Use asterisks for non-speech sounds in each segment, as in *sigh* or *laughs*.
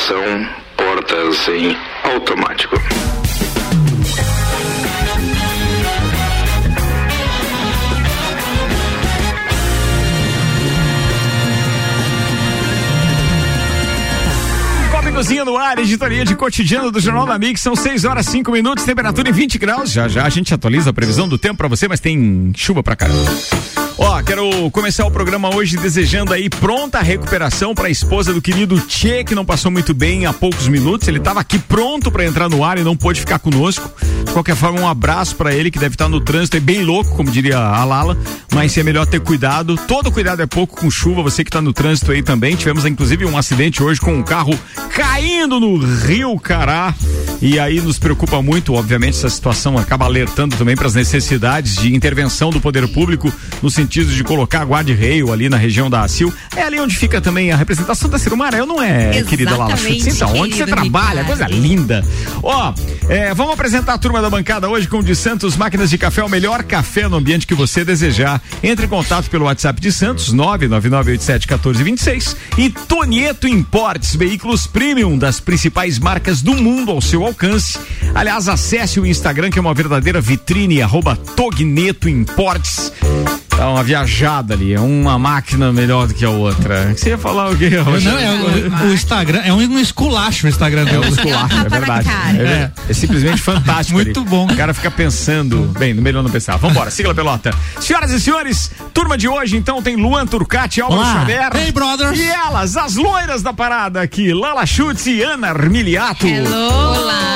Atenção, portas em automático. Cozinha no ar, editoria de cotidiano do Jornal da Mix, são 6 horas 5 minutos, temperatura em 20 graus. Já já a gente atualiza a previsão do tempo para você, mas tem chuva pra caramba. Ó, quero começar o programa hoje desejando aí pronta recuperação para a esposa do querido Tchê, que não passou muito bem há poucos minutos. Ele estava aqui pronto para entrar no ar e não pôde ficar conosco. De qualquer forma, um abraço para ele que deve estar no trânsito, é bem louco, como diria a Lala, mas é melhor ter cuidado. Todo cuidado é pouco com chuva, você que está no trânsito aí também. Tivemos inclusive um acidente hoje com um carro caindo no Rio Cará. E aí nos preocupa muito, obviamente, essa situação acaba alertando também para as necessidades de intervenção do poder público no sentido de colocar guarda-reio ali na região da ACIL. É ali onde fica também a representação da Cirumaré, não é, Exatamente, querida Lala Chutes? Então, onde você trabalha, Ricardo. coisa linda. Ó, é, vamos apresentar a turma da bancada hoje com o de Santos Máquinas de Café, o melhor café no ambiente que você desejar. Entre em contato pelo WhatsApp de Santos, 999871426 e Tonieto Importes, veículos premium das principais marcas do mundo ao seu alcance. Aliás, acesse o Instagram que é uma verdadeira vitrine, arroba Togneto Importes. Dá uma viajada ali, é uma máquina melhor do que a outra. Você ia falar o quê? Não, é o, o Instagram, é um esculacho o Instagram É dele. um esculacho, é verdade. cara. É, é simplesmente fantástico. Muito ali. bom. O cara fica pensando. Bem, no melhor não pensar. Vambora, sigla a pelota. Senhoras e senhores, turma de hoje, então, tem Luan Turcati, Álvaro. Xavier. Hey, brothers. E elas, as loiras da parada aqui, Lala Schutz e Ana Armiliato. Olá!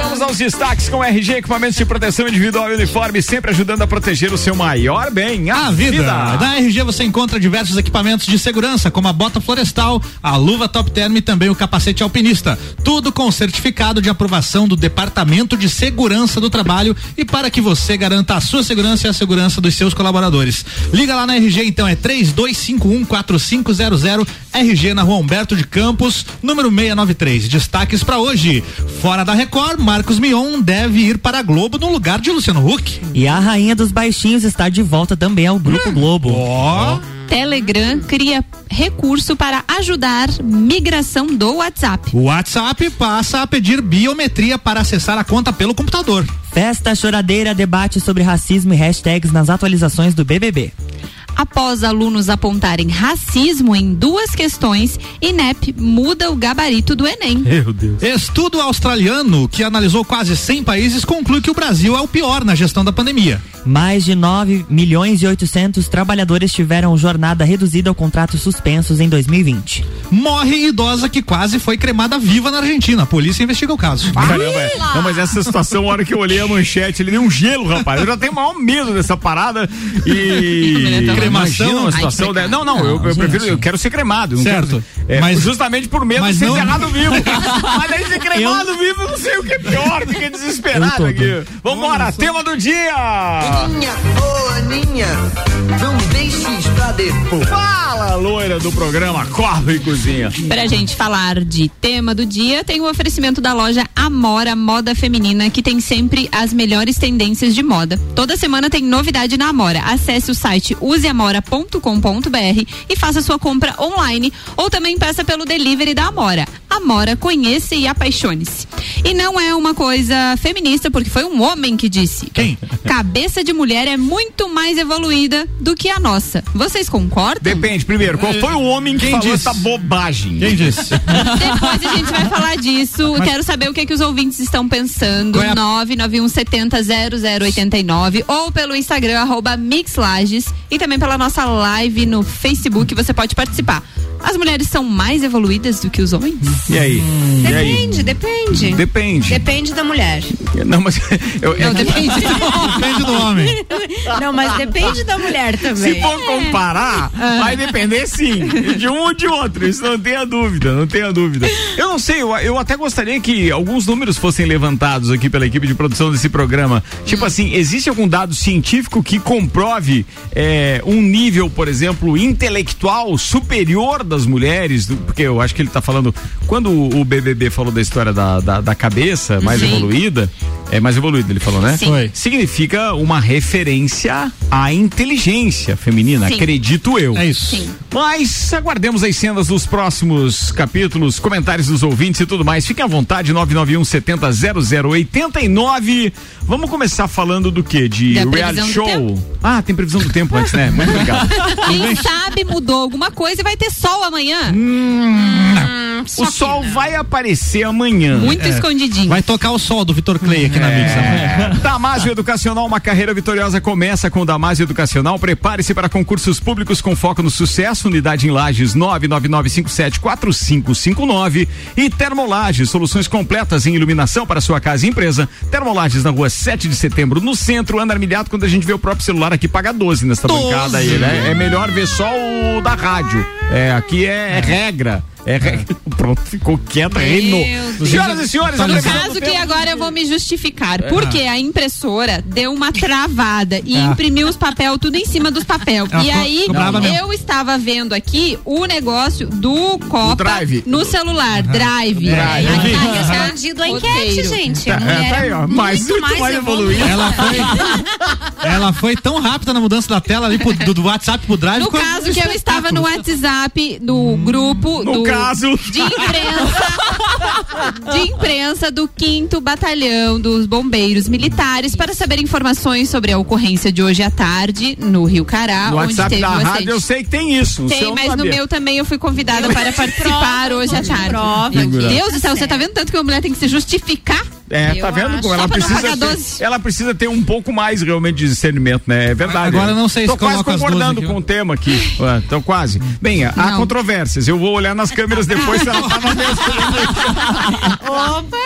Vamos aos destaques com RG Equipamentos de Proteção Individual e Uniforme, sempre ajudando a proteger o seu maior bem, a, A vida. Na RG você encontra diversos equipamentos de segurança, como a bota florestal, a luva top term e também o capacete alpinista. Tudo com certificado de aprovação do Departamento de Segurança do Trabalho e para que você garanta a sua segurança e a segurança dos seus colaboradores. Liga lá na RG então, é 32514500 RG na Rua Humberto de Campos, número 693. Destaques para hoje. Fora da Record, Marcos Mion deve ir para a Globo no lugar de Luciano Huck. E a rainha dos baixinhos está de volta também ao Grupo Globo. Ó. Telegram cria recurso para ajudar migração do WhatsApp. O WhatsApp passa a pedir biometria para acessar a conta pelo computador. Festa choradeira debate sobre racismo e hashtags nas atualizações do BBB. Após alunos apontarem racismo em duas questões, INEP muda o gabarito do Enem. Meu Deus. Estudo australiano que analisou quase 100 países conclui que o Brasil é o pior na gestão da pandemia. Mais de 9 milhões e 800 trabalhadores tiveram jornada reduzida ou contratos suspensos em 2020. Morre idosa que quase foi cremada viva na Argentina. A polícia investiga o caso. Caramba, é. não, mas essa situação, a hora que eu olhei a manchete, ele deu um gelo, rapaz. Eu já tenho o maior medo dessa parada. E. *laughs* Cremação? Ai, situação que dessa. Não, não, eu, eu prefiro, eu quero ser cremado. não Certo. quero- é, Mas- justamente por medo de mas ser não- enterrado vivo. *laughs* mas aí ser cremado vivo, eu não sei o que é pior, fiquei desesperado aqui. Vambora, tema do dia! Aninha, Fala, loira do programa Corre e Cozinha. Pra gente falar de tema do dia, tem o oferecimento da loja Amora Moda Feminina, que tem sempre as melhores tendências de moda. Toda semana tem novidade na Amora. Acesse o site useamora.com.br e faça sua compra online ou também peça pelo delivery da Amora. Amora, conheça e apaixone-se. E não é uma coisa feminista, porque foi um homem que disse. Quem? Cabeça de mulher é muito mais evoluída do que a nossa. Vocês concordam? Depende, primeiro, qual foi o homem que Quem falou disse? essa bobagem? Quem disse? *laughs* Depois a gente vai falar disso. Quero saber o que, que os ouvintes estão pensando. É a- 991700089 ou pelo Instagram, arroba Mixlages e também pela nossa live no Facebook. Você pode participar. As mulheres são mais evoluídas do que os homens? E aí? E aí? Depende, depende. Depende. Depende da mulher. Não, mas *laughs* eu, Não, depende. *laughs* Depende do homem. Não, mas depende da mulher também. Se for comparar, vai depender sim, de um ou de outro, isso não tenha dúvida, não tenha dúvida. Eu não sei, eu, eu até gostaria que alguns números fossem levantados aqui pela equipe de produção desse programa. Tipo assim, existe algum dado científico que comprove é, um nível, por exemplo, intelectual superior das mulheres? Do- Porque eu acho que ele tá falando, quando o BBB falou da história da, da, da cabeça mais Sim. evoluída, É mais evoluído, ele falou, né? Sim. Foi. Significa uma referência à inteligência feminina, Sim. acredito eu. É isso. Sim. Mas aguardemos as cenas dos próximos capítulos, comentários dos ouvintes e tudo mais. Fiquem à vontade, 991 70 0089. Vamos começar falando do que? De Da reality show? Ah, tem previsão do tempo antes, né? Muito obrigado. *laughs* Quem sabe mudou alguma coisa e vai ter sol amanhã. Hum, o sol vai aparecer amanhã. Muito escondidinho. Vai tocar o sol do Vitor Clay aqui na Mix amanhã. É. *laughs* Damásio Educacional, uma carreira vitoriosa começa com Damásio Educacional. Prepare-se para concursos públicos com foco no sucesso. Unidade em Lages 999574559 e Termolages, soluções completas em iluminação para sua casa e empresa. Termolages na rua 7 de setembro, no centro, Ana Armilhado, quando a gente vê o próprio celular aqui, paga 12 nessa 12. bancada aí, né? É melhor ver só o da rádio. É, aqui é, regra. É regra. *laughs* Pronto, ficou quieto, reinou. Deus. Senhoras e senhores, Tá a No do caso que agora eu vou me justificar. Porque a impressora deu uma travada e Ah. imprimiu os papel tudo em cima dos papel. E aí eu estava vendo aqui o negócio do Copa Drive. no celular, Drive. Drive. Aí tá respondido a enquete, gente. Tá, mulher tá aí, ó, é mais- muito muito mais, evoluída. evoluída. Ela foi, *laughs* ela foi tão rápida na mudança da tela ali pro- do, do WhatsApp pro Drive. No caso que eu estava no. WhatsApp do grupo No do, caso. de imprensa de imprensa do 5 Batalhão dos Bombeiros Militares para saber informações sobre a ocorrência de hoje à tarde no Rio Cará, No onde WhatsApp teve da o rádio eu sei que tem isso. Tem, mas no meu também eu fui convidada para participar hoje à tarde. prova Deus do céu, você tá vendo tanto que uma mulher tem que se justificar? É, Eu tá vendo como ela precisa ter, 12. ela precisa ter um pouco mais realmente de discernimento, né? É verdade. Agora eu não sei Tô se quase coloca as concordando com o tema aqui. *laughs* Ué, Tô quase. Bem, há Não. controvérsias. Eu vou olhar nas câmeras depois se ela tá na. *laughs* Opa!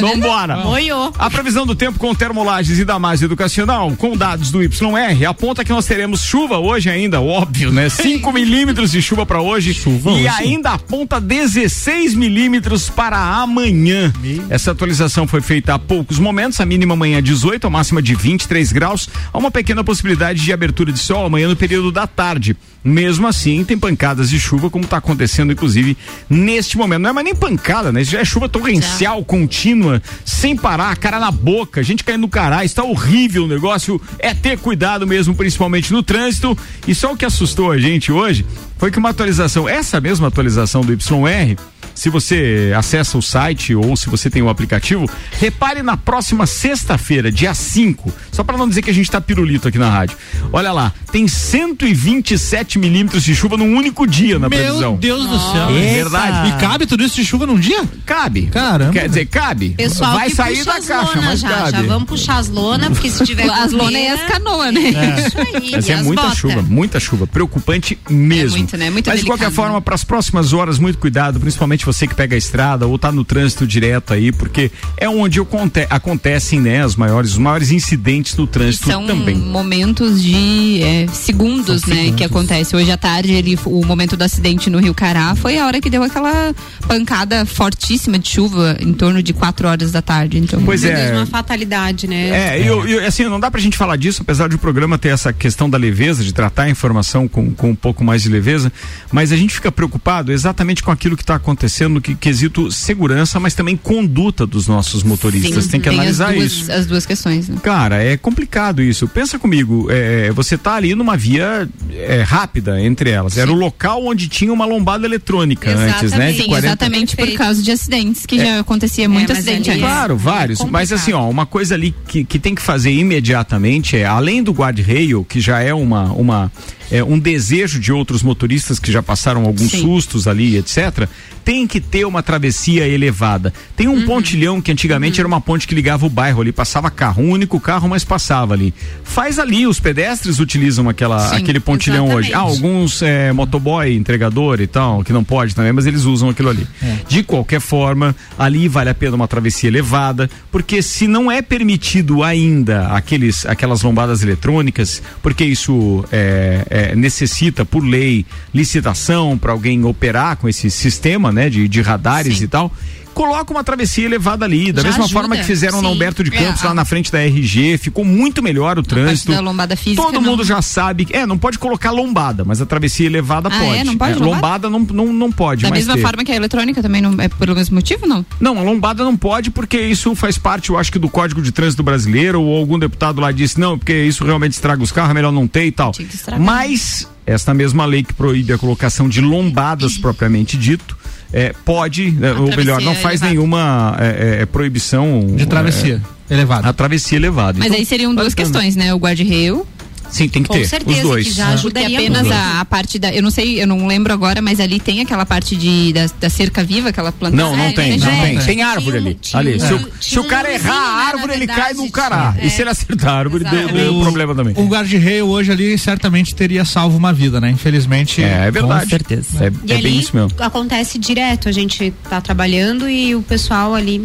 Vambora. Moiou. A previsão do tempo com termolages e Damásio Educacional, com dados do YR, aponta que nós teremos chuva hoje ainda, óbvio, né? *laughs* 5 milímetros de chuva para hoje. Chuva e hoje. ainda aponta 16 milímetros para amanhã. Essa atualização foi feita há poucos momentos, a mínima amanhã 18, a máxima de 23 graus. Há uma pequena possibilidade de abertura de sol amanhã no período da tarde. Mesmo assim, tem pancadas de chuva, como está acontecendo, inclusive, neste momento. Não é mais nem pancada, né? Já é chuva torrencial, contínua, sem parar, cara na boca, gente caindo no caralho, está horrível o negócio. É ter cuidado mesmo, principalmente no trânsito. E só o que assustou a gente hoje foi que uma atualização, essa mesma atualização do YR, se você acessa o site ou se você tem o aplicativo, repare na próxima sexta-feira, dia 5, só para não dizer que a gente tá pirulito aqui na rádio. Olha lá, tem 127 milímetros de chuva num único dia na Meu previsão. Deus do céu. É verdade. E cabe tudo isso de chuva num dia? Cabe. Caramba. Quer dizer, cabe. Pessoal Vai que sair puxa da as caixa, mas já. cabe. Já vamos puxar as lonas, porque se tiver *laughs* As lonas e pena, as canoas, né? Isso aí. Mas é muita botas. chuva, muita chuva, preocupante mesmo. É muito, né? Muito Mas de qualquer forma, para as próximas horas, muito cuidado, principalmente você que pega a estrada ou tá no trânsito direto aí, porque é onde aconte- acontecem, né, as maiores, os maiores incidentes no trânsito São também. momentos de é, segundos, São né? segundos. Que acontece. Hoje à tarde, ele, o momento do acidente no Rio Cará foi a hora que deu aquela pancada fortíssima de chuva, em torno de 4 horas da tarde. Então, Pois é. Deus, uma fatalidade, né? É, e eu- eu, assim, não dá pra gente falar disso, apesar de o programa ter essa questão da leveza, de tratar a informação com, com um pouco mais de leveza, mas a gente fica preocupado exatamente com aquilo que está acontecendo no que, quesito segurança, mas também conduta dos nossos motoristas. sim, Tem que analisar as duas, isso. As duas questões, né? Cara, é complicado isso. Pensa comigo, é, você tá ali numa via é, rápida entre elas. Era o local onde tinha uma lombada eletrônica antes, né? De Sim, 40 exatamente por causa de acidentes, que já acontecia muito mas acidente ali antes. é- Claro, vários. Mas assim, ó, uma coisa ali que, que tem que fazer imediatamente é, além do guard-rail, que já é uma, uma é, um desejo de outros motoristas que já passaram alguns Sim. sustos ali, etc., tem que ter uma travessia elevada. Tem Uhum. um pontilhão que antigamente era uma ponte que ligava o bairro ali, passava carro, um único carro, mas passava ali. Faz ali, os pedestres utilizam aquela, Sim, aquele pontilhão hoje. exatamente. Ah, alguns é, motoboy, entregador e tal, que não pode também, mas eles usam aquilo ali. De qualquer forma, ali vale a pena uma travessia elevada, porque se não é permitido ainda aqueles, aquelas lombadas eletrônicas, porque isso é, é, necessita, por lei, licitação para alguém operar com esse sistema, né, de, de radares Sim. e tal. Coloca uma travessia elevada ali, da Já mesma ajuda, forma que fizeram no sim. Humberto de Campos, É, lá na frente da RG, ficou muito melhor o trânsito. da lombada física, Todo não. mundo já sabe. É, não pode colocar lombada, mas a travessia elevada Ah, pode. é? Não pode lombada lombada? não, não, não pode Da mesma ter. forma que a eletrônica também não é pelo mesmo motivo, não? Não, a lombada não pode porque isso faz parte, eu acho que do Código de Trânsito Brasileiro ou algum deputado lá disse, não, porque isso realmente estraga os carros, é melhor não ter e tal. Mas esta mesma lei que proíbe a colocação de lombadas *laughs* propriamente dito, é, pode, né, ou travessia melhor, não faz elevada. nenhuma é, é, proibição De travessia. é, elevado. a travessia elevada. Mas Então, aí seriam duas questões, né? O guarda-reio Sim, tem que Com ter certeza os dois. que já Porque ajudaria apenas muito. a, a parte da. Eu não sei, eu não lembro agora, mas ali tem aquela parte de, da, da cerca viva, aquela plantação. Não, não É, tem, já não é. tem. Tem árvore ali. ali. Se, o, se o cara errar a árvore, ele cai no cará. E É. se ele acertar a árvore, deu, Exatamente. deu O- problema também. O guarda-reio hoje ali certamente teria salvo uma vida, né? Infelizmente. É, é verdade. Com certeza. É, é bem isso mesmo. acontece direto, a gente tá trabalhando e o pessoal ali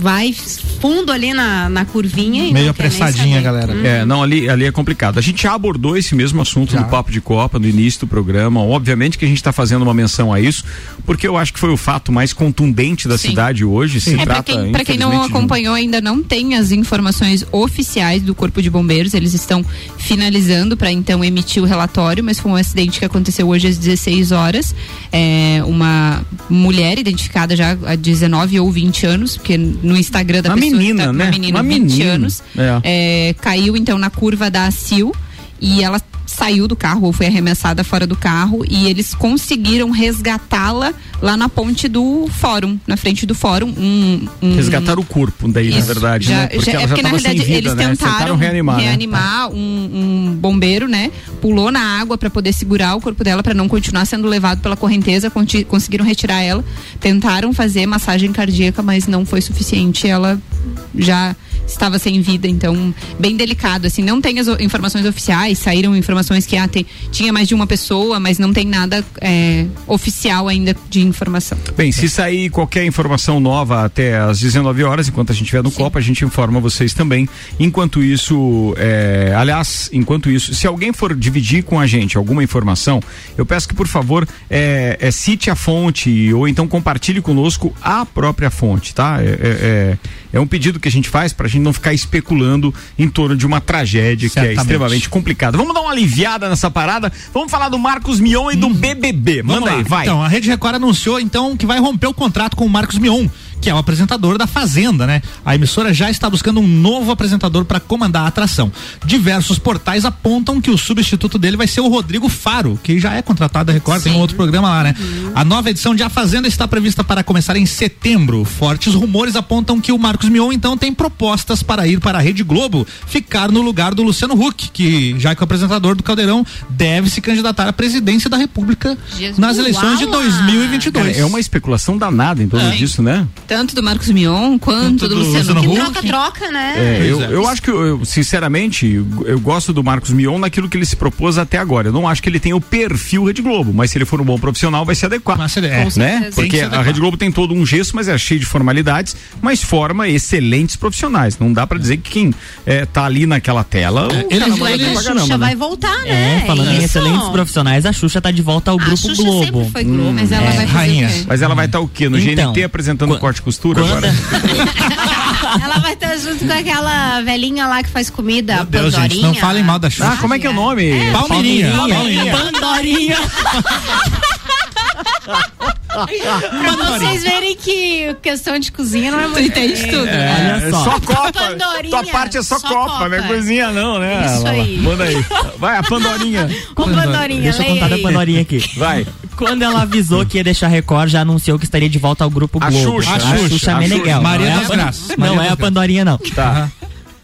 vai fundo ali na, na curvinha e Meio apressadinha, galera. É, não, ali, ali é complicado. A gente já abordou esse mesmo assunto Já. no Papo de Copa, no início do programa. Obviamente que a gente está fazendo uma menção a isso, porque eu acho que foi o fato mais contundente da Sim. cidade hoje. Se É, pra trata, quem, pra quem não de acompanhou ainda não tem as informações oficiais do Corpo de Bombeiros, eles estão finalizando para então emitir o relatório, mas foi um acidente que aconteceu hoje às 16 horas. É, uma mulher identificada já há 19 ou 20 anos, porque no Instagram da Uma pessoa menina, tá, né? uma menina, Uma 20 menina. anos, É. é, caiu então na curva da Sil e ela saiu do carro ou foi arremessada fora do carro e eles conseguiram resgatá-la lá na ponte do fórum, na frente do fórum. Um, um- Resgatar o corpo, daí, na Isso, verdade, já- né? Porque já- é porque na realidade vida, eles né? tentaram, reanimar, né? reanimar um, um bombeiro, né? Pulou na água para poder segurar o corpo dela para não continuar sendo levado pela correnteza, conseguiram retirar ela, tentaram fazer massagem cardíaca, mas não foi suficiente, ela já estava sem vida, então bem delicado, assim, não tem as informações oficiais, saíram informações que ah, tem- tinha mais de uma pessoa, mas não tem nada é, oficial ainda de informação. Bem, se sair qualquer informação nova até às 19 horas, enquanto a gente estiver no Copa, a gente informa vocês também. Enquanto isso, é, aliás, enquanto isso, se alguém for dividir com a gente alguma informação, eu peço que, por favor, é, é, cite a fonte ou então compartilhe conosco a própria fonte, tá? É, é- um pedido que a gente faz para a gente não ficar especulando em torno de uma tragédia que é Certamente. extremamente complicada. Vamos dar uma aliviada nessa parada. Vamos falar do Marcos Mion e do BBB. Manda aí, vai. Então, a Rede Record anunciou então que vai romper o contrato com o Marcos Mion, que é o apresentador da Fazenda, né? A emissora já está buscando um novo apresentador para comandar a atração. Diversos portais apontam que o substituto dele vai ser o Rodrigo Faro, que já é contratado da Record, tem um outro programa lá, né? A nova edição de A Fazenda está prevista para começar em setembro. Fortes rumores apontam que o Marcos Mion então tem propostas para ir para a Rede Globo, ficar no lugar do Luciano Huck, que já que o apresentador do Caldeirão deve se candidatar à presidência da República Jesus. nas eleições de Uau! 2022. Cara, é uma especulação danada em torno É. disso, né? Tanto do Marcos Mion quanto do do Luciano Luciano Huck. Troca-troca, né? É, eu, é. eu acho que, eu, sinceramente, eu, eu gosto do Marcos Mion naquilo que ele se propôs até agora. Eu não acho que ele tenha o perfil Rede Globo, mas se ele for um bom profissional, vai se adequar. Mas ele é. Né? Tem Porque se a. Rede Globo tem todo um gesso, mas é cheio de formalidades, mas forma excelentes profissionais. Não dá pra dizer que quem é, tá ali naquela tela. o eles- cara Mas manda a Xuxa caramba, né? vai voltar, né? É, falando em Isso. excelentes profissionais, a Xuxa tá de volta ao A Grupo Xuxa Globo. sempre foi Globo. Mas ela É, vai fazer rainha. o? Mas ela vai estar o quê? No Então, GNT apresentando quan- corte e costura quando- agora? *laughs* Ela vai estar junto com aquela velhinha lá que faz comida, Meu a Deus, Pandorinha. gente, não falem mal da Xuxa. Ah, como é que é o nome? Palmeirinha. Palmeirinha. Pandorinha. *laughs* Pra vocês verem que questão de cozinha não é muito. entende tudo, É, Olha só. só copa. Tua parte é só, só copa, copa. não é cozinha não, né? Isso Lá, lá. aí. Manda aí. Vai, a Pandorinha. Com Pandorinha, Deixa eu contar da. Pandorinha aqui. Vai. Quando ela avisou que ia deixar a Record, já anunciou que estaria de volta ao Grupo A Globo. Xuxa, a a Xuxa, Xuxa, a Meneghel. Xuxa. Maria não é das a Graças. Não Maria é a Graças. Pandorinha, não. Tá.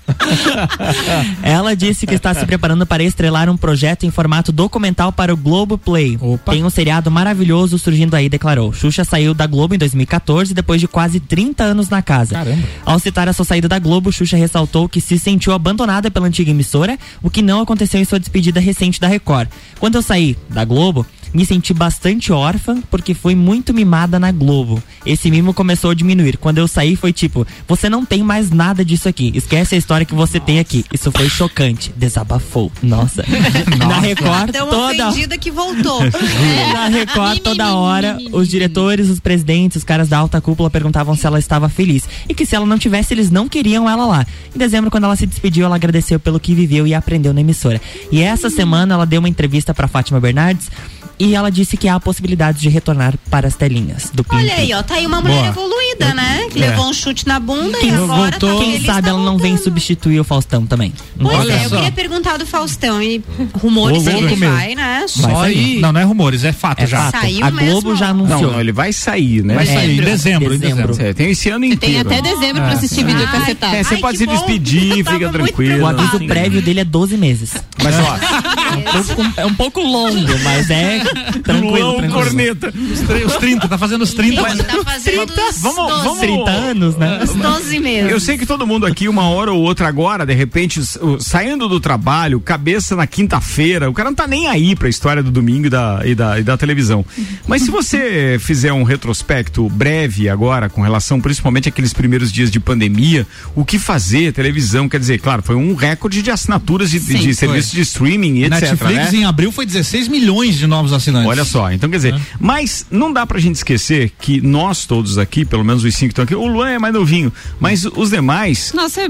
*laughs* Ela disse que está se preparando para estrelar um projeto em formato documental para o Globo Play. Opa. Tem um seriado maravilhoso surgindo aí, declarou. Xuxa saiu da Globo em 2014 depois de quase 30 anos na casa. Caramba. Ao citar a sua saída da Globo, Xuxa ressaltou que se sentiu abandonada pela antiga emissora, o que não aconteceu em sua despedida recente da Record. Quando eu saí da Globo, Me senti bastante órfã porque fui muito mimada na Globo. Esse mimo começou a diminuir. Quando eu saí foi tipo, você não tem mais nada disso aqui. Esquece a história que você tem aqui. Isso foi chocante. Desabafou. Nossa. *laughs* Na Record Tão toda ofendida que voltou. *laughs* na Record toda hora, os diretores, os presidentes, os caras da alta cúpula perguntavam se ela estava feliz. E que se ela não tivesse, eles não queriam ela lá. Em dezembro, quando ela se despediu, ela agradeceu pelo que viveu e aprendeu na emissora. E essa semana ela deu uma entrevista para Fátima Bernardes e ela disse que há a possibilidade de retornar para as telinhas do Pim Olha aí, ó, tá aí uma mulher Boa. evoluída, né? Que É. levou um chute na bunda Quem e agora tá voltou, Quem feliz, sabe tá ela não vem voltando. substituir o Faustão também. Pois Olha é, eu só. queria perguntar do Faustão e rumores que ele meu. vai, né? Vai Só sair. Não, não é rumores, é fato É já. fato. Saiu a mesmo? Globo já Não, anunciou. não, ele vai sair, né? Vai sair em É, dezembro, em dezembro. dezembro. É, tem esse ano inteiro. tem até dezembro pra assistir vídeo Ai, cacetado. É, você Ai, pode que se bom. despedir, Eu fica tranquilo. O aviso prévio dele é 12 meses. *laughs* Mas ó, é um pouco longo, mas é *laughs* tranquilo, João tranquilo. Corneta. Os, os 30, tá fazendo os 30. Ele tá fazendo os Vamos- 12, vamos- 30 anos, né? os 12 meses. Eu sei que todo mundo aqui, uma hora ou outra agora, de repente, saindo do trabalho, cabeça na quinta-feira, o cara não tá nem aí pra história do domingo e da, e da, e da televisão. Mas se você fizer um retrospecto breve agora, com relação principalmente àqueles primeiros dias de pandemia, o que fazer, televisão, quer dizer, claro, foi um recorde de assinaturas de, de Sim. serviços de streaming e etc. Netflix né? em abril foi 16 milhões de novos assinantes. Olha só, então quer dizer, mas não dá pra gente esquecer que nós todos aqui, pelo menos os cinco que estão aqui, o Luan é mais novinho, mas os demais. Nossa, eu,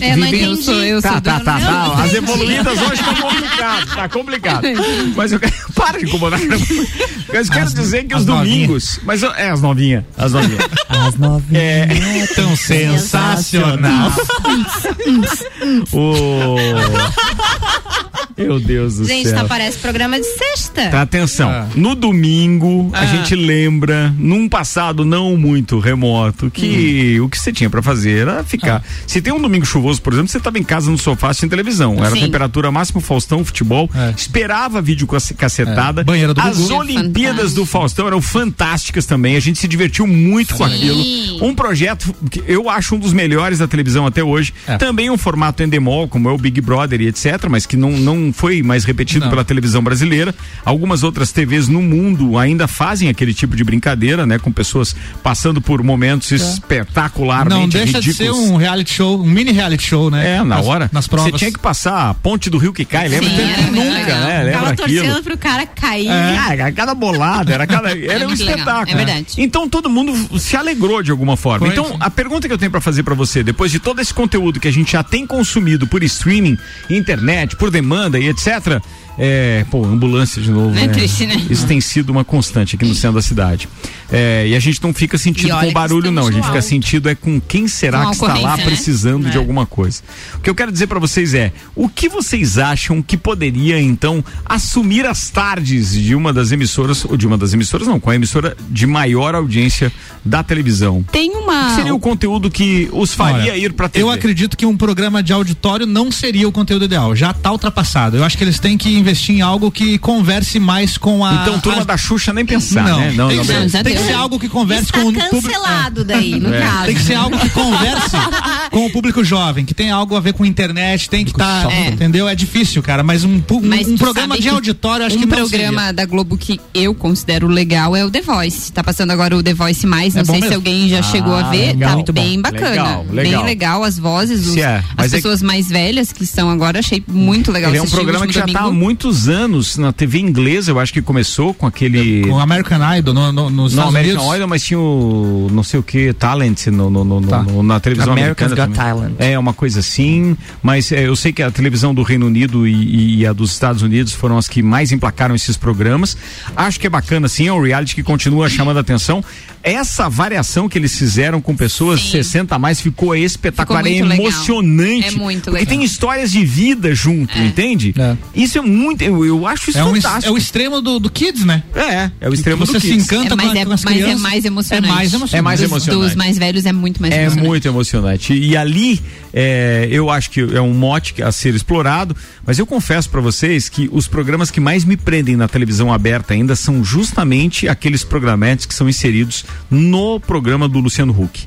É, não eu entendi. sou, eu Tá, sou tá, tá, tá. não As evoluídas hoje tá complicado, tá complicado. *laughs* Mas eu quero. Para de incomodar. *laughs* Mas eu quero As- dizer que os domingos. Mas eu- é, as novinhas. As novinhas. As nove. É, Tão sensacional. *laughs* o. Meu Deus do Gente, céu. tá, parece programa de sexta. Tá, atenção. Ah. No domingo, a Ah. gente lembra, num passado não muito remoto, que Hum. o que você tinha pra fazer era ficar. Ah. Se tem um domingo chuvoso, por exemplo, você tava em casa no sofá assistindo televisão. Era a Sim. temperatura máxima, Faustão, futebol. É. Esperava vídeo cace- cacetada. É. Banheira do As Gugu. Olimpíadas Fantástico. do Faustão eram fantásticas também. A gente se divertiu muito com Sim. aquilo. Um projeto que eu acho um dos melhores da televisão até hoje. É. Também um formato endemol, como é o Big Brother e etc., mas que não, não foi mais repetido Não. pela televisão brasileira. Algumas outras TVs no mundo ainda fazem aquele tipo de brincadeira, né? Com pessoas passando por momentos espetacularmente Não deixa ridículos. de ser um reality show, um mini reality show, né? É, na Nas- hora. Nas provas. Você tinha que passar a ponte do rio que cai, lembra? Sim, era muito nunca, legal. né? Lembra Tava aquilo? torcendo pro cara cair. Ah, era cada bolada, era cada. Era um muito legal, espetáculo. é verdade. Então todo mundo se alegrou de alguma forma. Foi, então, sim. a pergunta que eu tenho pra fazer pra você, depois de todo esse conteúdo que a gente já tem consumido por streaming, internet, por demanda e etc. É, pô, ambulância de novo. É né? triste, né? Isso tem sido uma constante aqui no centro da cidade. É, e a gente não fica sentido com que barulho, não. A gente fica alto. sentido é com quem será Com que está lá né? precisando de É. alguma coisa. O que eu quero dizer pra vocês é, o que vocês acham que poderia então assumir as tardes de uma das emissoras ou de uma das emissoras não, com a emissora de maior audiência da televisão? Tem uma. Que seria o conteúdo que os faria Olha, ir pra TV? Eu acredito que um programa de auditório não seria o conteúdo ideal. Já tá ultrapassado. Eu acho que eles têm que investir em algo que converse mais com a. Então, turma a- da Xuxa nem pensar, não, né? tem, que, não, ser, não, já tem que ser algo que converse Está com o público. cancelado daí, no É. caso. Tem que ser algo que converse *laughs* com o público jovem, que tem algo a ver com internet, tem que estar, jovem. entendeu? É difícil, cara, mas um, um, Mas um programa de auditório acho um que não programa seria. da Globo que eu considero legal é o The Voice. Tá passando agora o The Voice mais, não É bom sei se mesmo? alguém já chegou a ver, legal. tá Muito bom. bem bacana. Legal, legal. Bem legal as vozes, os- Se é, as é pessoas mais velhas que estão agora, achei muito legal Ele é um o programa que já há domingo. Muitos anos na TV inglesa, eu acho que começou com aquele. Com o American Idol no, no, nos Não, Estados American Unidos. Idol, mas tinha o não sei o que, Talent no, no- no- Tá. no- na televisão America's americana. Got também. Talent. É, uma coisa assim, mas é, eu sei que a televisão do Reino Unido e, e- e a dos Estados Unidos foram as que mais emplacaram esses programas. Acho que é bacana, sim, é um reality que continua chamando a atenção. Essa variação que eles fizeram com pessoas Sim. 60 a mais ficou espetacular, Ficou é muito legal. emocionante. É muito Porque legal. tem histórias de vida junto, entende? É. Isso é muito, eu, eu acho isso É, um, fantástico. é o extremo do, do Kids, né? É, é o extremo você do se Kids. encanta É, mas, com, a- é, com as mas é crianças. mais emocionante. É mais emocionante. É mais Dos- emocionante. Dos mais velhos é muito mais É emocionante. muito emocionante. E ali, é, eu acho que é um mote a ser explorado, mas eu confesso pra vocês que os programas que mais me prendem na televisão aberta ainda são justamente aqueles programetes que são inseridos no programa do Luciano Huck.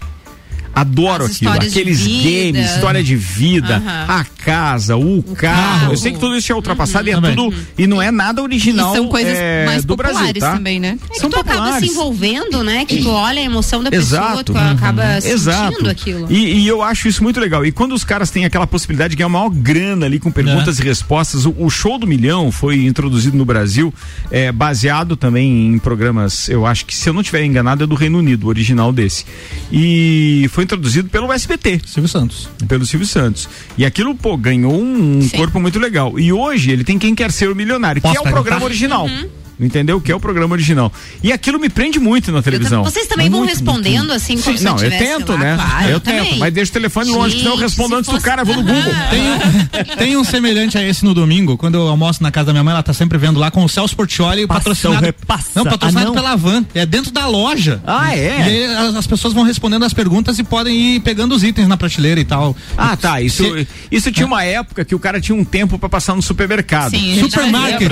Adoro aquilo. Aqueles games, história de vida, a casa, o, carro. carro. Eu sei que tudo isso é ultrapassado e é tudo. E não é nada E original. são coisas é, mais do populares Brasil, tá? também, né? É que São tu acaba se populares. envolvendo, né? Que tu olha a emoção da pessoa, Exato. tu acaba sentindo Exato. aquilo. E, e eu acho isso muito legal. E quando os caras têm aquela possibilidade de ganhar maior grana ali com perguntas e respostas, o, o show do milhão foi introduzido no Brasil, é, baseado também em programas, eu acho que se eu não estiver enganado é do Reino Unido, o original desse. E foi introduzido pelo SBT Silvio Santos. pelo Silvio Santos. E aquilo, pô, ganhou um Sim. corpo muito legal. E hoje ele tem Quem Quer Ser o Milionário, Posso que é o perguntar? programa original. Uhum. Entendeu? Que é o programa original. E aquilo me prende muito na Eu televisão. Vocês também vão Muito, respondendo muito. assim como Sim, Não, eu tivesse tento, lá, né? claro, eu também. tento, mas deixa o telefone longe, senão eu Gente, respondo se antes do fosse- cara, eu vou no Google. Tem um, tem um semelhante a esse no domingo, quando eu almoço na casa da minha mãe, ela tá sempre vendo lá com o Celso Portioli, Passa patrocinado. repassa? Não, patrocinado Ah, não? pela Van. É dentro da loja. Ah, é? E aí as, as pessoas vão respondendo as perguntas e podem ir pegando os itens na prateleira e tal. Ah, tá. Isso, Se- isso tinha uma época que o cara tinha um tempo pra passar no supermercado. Sim, gente Supermarket.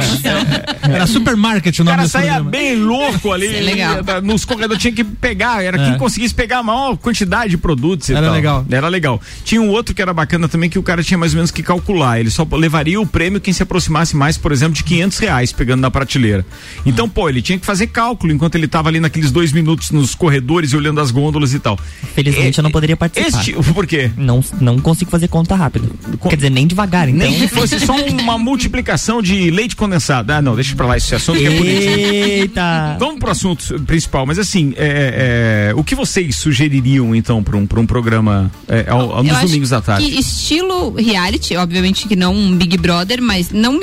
Era supermarket o O nome cara saía programa. bem louco ali. É legal. Nos corredores tinha que pegar. Era É. quem conseguisse pegar a maior quantidade de produtos e Era tal. legal. Era legal. Tinha um outro que era bacana também que o cara tinha mais ou menos que calcular. Ele só levaria o prêmio quem se aproximasse mais, por exemplo, de 500 reais pegando na prateleira. Então, pô, ele tinha que fazer cálculo enquanto ele tava ali naqueles dois minutos nos corredores e olhando as gôndolas e tal. Felizmente eu não poderia participar. Este, por quê? Não, não consigo fazer conta rápido. Co- Quer dizer, nem devagar, então. Nem que fosse só uma multiplicação de leite condensado. Ah, não, deixa pra lá esse assunto que é político. Eita! *laughs* Vamos pro assunto principal, mas assim, é, é, o que vocês sugeririam então para um, pra um programa é, ao, ao- Eu nos acho domingos da tarde? Que estilo reality, obviamente que não um Big Brother, mas não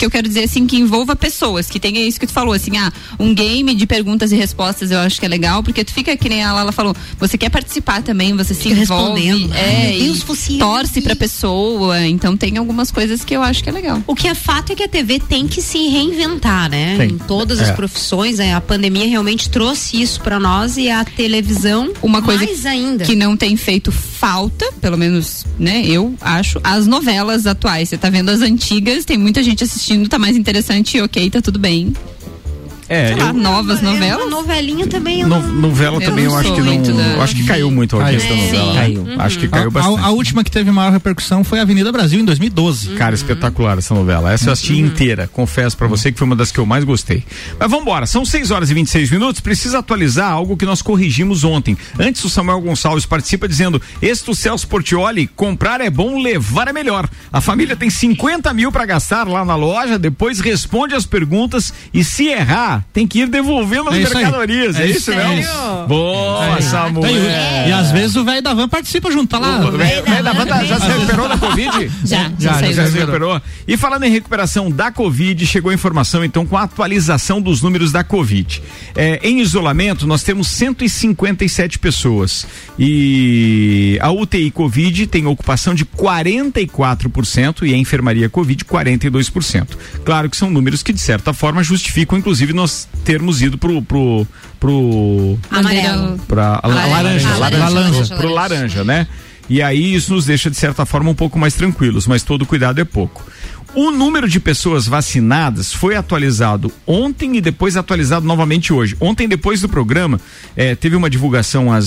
que eu quero dizer assim que envolva pessoas, que tenha isso que tu falou, assim, ah, um game de perguntas e respostas eu acho que é legal, porque tu fica que nem a Lala falou, você quer participar também, você se Fica envolve, respondendo. é, Ai, meu Deus, e torce aqui. pra pessoa, então tem algumas coisas que eu acho que é legal. O que é fato é que a TV tem que se reinventar, né? Tem. Em todas as É. profissões, né? a pandemia realmente trouxe isso pra nós e a televisão Uma coisa mais ainda. que não tem feito falta, pelo menos, né, eu acho, as novelas atuais. Você tá vendo as antigas, tem muita gente assistindo, tá mais interessante, ok, tá tudo bem. É, Sei lá, eu- novas É, uma novelas. novelinha também. eu no- não- novela Eu também eu acho que não. da- eu acho que caiu muito a audiência da Caiu. novela. Caiu. Acho que A, caiu a- bastante. a última que teve maior repercussão foi Avenida Brasil em 2012. Cara, espetacular essa novela. Essa eu assisti inteira. Confesso pra você que foi uma das que eu mais gostei. Mas vamos embora. São 6 horas e 26 minutos. Precisa atualizar algo que nós corrigimos ontem. Antes, o Samuel Gonçalves participa dizendo: Este o Celso Portioli, comprar é bom, levar é melhor. A família tem 50 mil pra gastar lá na loja, depois responde as perguntas e se errar, tem que ir devolvendo as É mercadorias. É, É isso mesmo? Sério? Boa, E, Samuel. e às vezes o velho da van participa junto, tá lá. O velho da banda já se recuperou da Covid? Já, já, Já. Já se recuperou. recuperou. E falando em recuperação da Covid, chegou a informação então com a atualização dos números da Covid. É, em isolamento, nós temos 157 pessoas. E a UTI Covid tem ocupação de 44% e a enfermaria Covid 42%. Claro que são números que, de certa forma, justificam, inclusive, nós termos ido pro. pro, pro Amarelo. pra a la- Laranja. laranja, laranja, pro- laranja, né? E aí isso nos deixa de certa forma um pouco mais tranquilos, mas todo cuidado é pouco. O número de pessoas vacinadas foi atualizado ontem e depois atualizado novamente hoje. Ontem, depois do programa, eh, teve uma divulgação às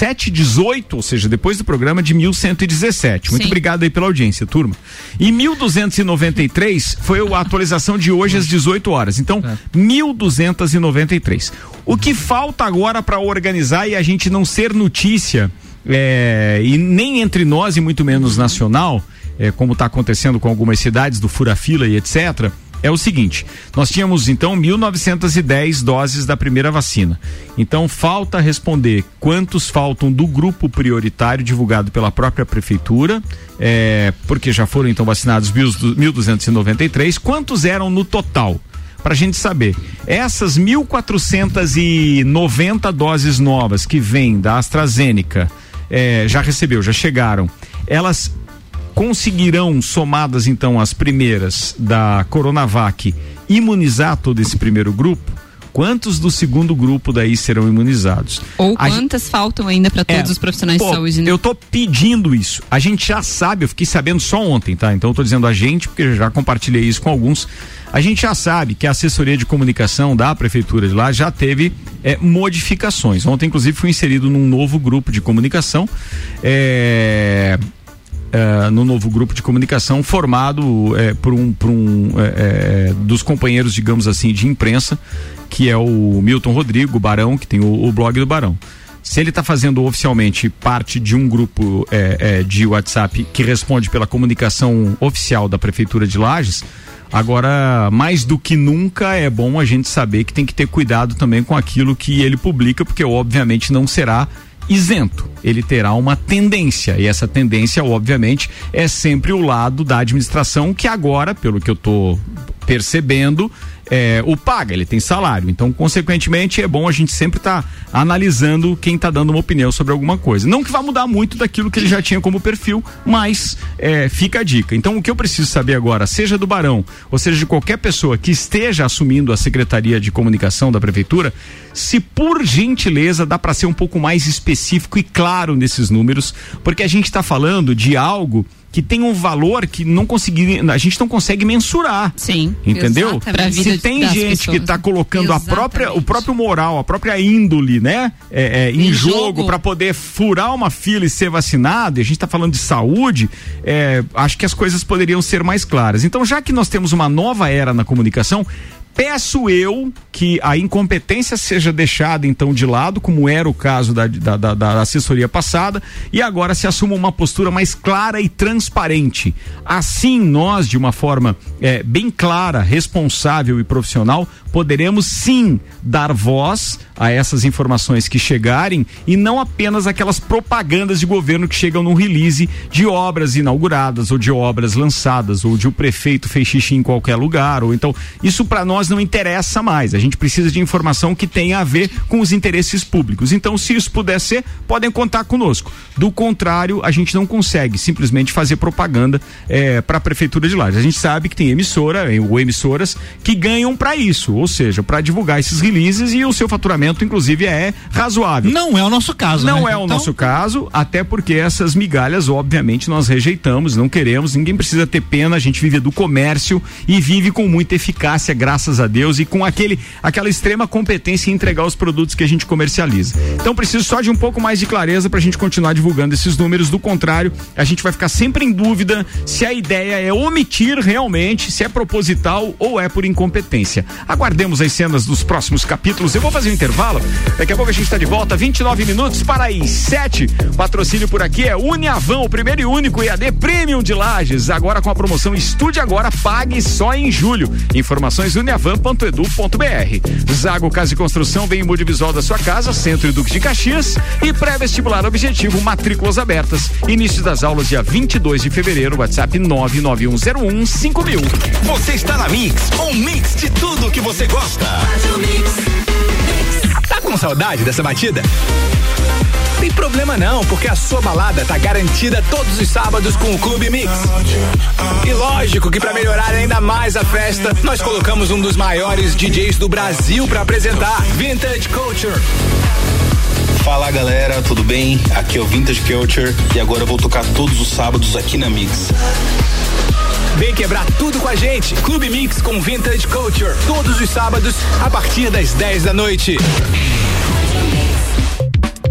7h18, ou seja, depois do programa, de 1117. Muito Sim. obrigado aí pela audiência, turma. E 1293 foi a atualização de hoje às 18 horas. Então, 1293. O que falta agora para organizar e a gente não ser notícia, é, e nem entre nós e muito menos nacional, é, como está acontecendo com algumas cidades do fura-fila e etc., é o seguinte: nós tínhamos então 1.910 doses da primeira vacina. Então falta responder quantos faltam do grupo prioritário divulgado pela própria prefeitura, é, porque já foram então vacinados 1.293. Quantos eram no total? Para a gente saber, essas 1.490 doses novas que vêm da AstraZeneca, é, já recebeu, já chegaram, elas conseguirão, somadas então as primeiras da Coronavac, imunizar todo esse primeiro grupo? Quantos do segundo grupo daí serão imunizados? Ou A quantas faltam ainda pra todos é, os profissionais pô, de saúde, né? Eu tô pedindo isso. A gente já sabe, eu fiquei sabendo só ontem, tá? Então eu tô dizendo a gente, porque eu já compartilhei isso com alguns. A gente já sabe que a assessoria de comunicação da prefeitura de lá já teve é, modificações. Ontem, inclusive, fui inserido num novo grupo de comunicação. É, é, no novo grupo de comunicação formado é, por um, por um é, dos companheiros, digamos assim, de imprensa, que é o Milton Rodrigo, Barão, que tem o, o blog do Barão. Se ele está fazendo oficialmente parte de um grupo de WhatsApp que responde pela comunicação oficial da Prefeitura de Lages, Agora, mais do que nunca, é bom a gente saber que tem que ter cuidado também com aquilo que ele publica, porque obviamente não será isento. Ele terá uma tendência, e essa tendência, obviamente, é sempre o lado da administração, que agora, pelo que eu estou percebendo, é, o paga, ele tem salário. Então, consequentemente, é bom a gente sempre estar tá analisando quem está dando uma opinião sobre alguma coisa. Não que vá mudar muito daquilo que ele já tinha como perfil, mas é, fica a dica. Então, o que eu preciso saber agora, seja do Barão, ou seja de qualquer pessoa que esteja assumindo a Secretaria de Comunicação da Prefeitura, se por gentileza dá para ser um pouco mais específico e claro nesses números, porque a gente está falando de algo que tem um valor que não consegui, a gente não consegue mensurar. Sim. Entendeu? Se tem gente pessoas. que está colocando a própria, o próprio moral, a própria índole, né, é, é, em, em, jogo, jogo. para poder furar uma fila e ser vacinado, e a gente está falando de saúde, é, acho que as coisas poderiam ser mais claras. Então, já que nós temos uma nova era na comunicação, Peço eu que a incompetência seja deixada então de lado, como era o caso da, da, da, da assessoria passada, e agora se assuma uma postura mais clara e transparente. Assim, nós, de uma forma é, bem clara, responsável e profissional, poderemos sim dar voz a essas informações que chegarem e não apenas aquelas propagandas de governo que chegam no release de obras inauguradas ou de obras lançadas ou de o prefeito fez xixi em qualquer lugar ou então isso para nós não interessa mais. A gente precisa de informação que tenha a ver com os interesses públicos. Então, se isso puder ser, podem contar conosco. Do contrário, a gente não consegue simplesmente fazer propaganda é, para a prefeitura de Lages. A gente sabe que tem emissora ou emissoras que ganham para isso, ou seja, para divulgar esses releases e o seu faturamento, inclusive, é razoável. Não é o nosso caso. Não né? é o então... nosso caso, até porque essas migalhas, obviamente, nós rejeitamos, não queremos. Ninguém precisa ter pena. A gente vive do comércio e vive com muita eficácia, graças a Deus, e com aquele, aquela extrema competência em entregar os produtos que a gente comercializa. Então preciso só de um pouco mais de clareza para a gente continuar divulgando esses números. Do contrário, a gente vai ficar sempre em dúvida se a ideia é omitir realmente, se é proposital ou é por incompetência. Aguardemos as cenas dos próximos capítulos. Eu vou fazer um intervalo. Daqui a pouco a gente está de volta. 29 minutos para as 7. Patrocínio por aqui é Uniavan, o primeiro e único EAD Premium de Lages. Agora com a promoção Estude Agora, pague só em julho. Informações uniavan uniavan.edu.br. Zago Casa e Construção vem em multivisual da sua casa, Centro e Duque de Caxias e pré-vestibular objetivo matrículas abertas. Início das aulas dia 22 de fevereiro, WhatsApp 99101 5000. Você está na Mix, um mix de tudo que você gosta. Tá com saudade dessa batida? Tem problema não, porque a sua balada tá garantida todos os sábados com o Clube Mix. E lógico que para melhorar ainda mais a festa, nós colocamos um dos maiores DJs do Brasil para apresentar Vintage Culture. Fala galera, tudo bem? Aqui é o Vintage Culture e agora eu vou tocar todos os sábados aqui na Mix. Vem quebrar tudo com a gente. Clube Mix com Vintage Culture. Todos os sábados, a partir das 10 da noite.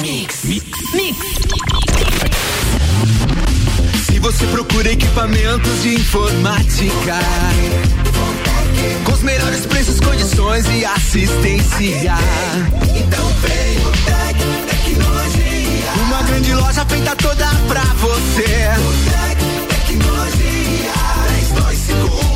Mix. Mix. Mix. Se você procura equipamentos de informática Com os melhores preços, condições e assistência. Então vem o Tec Tecnologia. Uma grande loja feita toda pra você. O Tec Tecnologia. 32516112.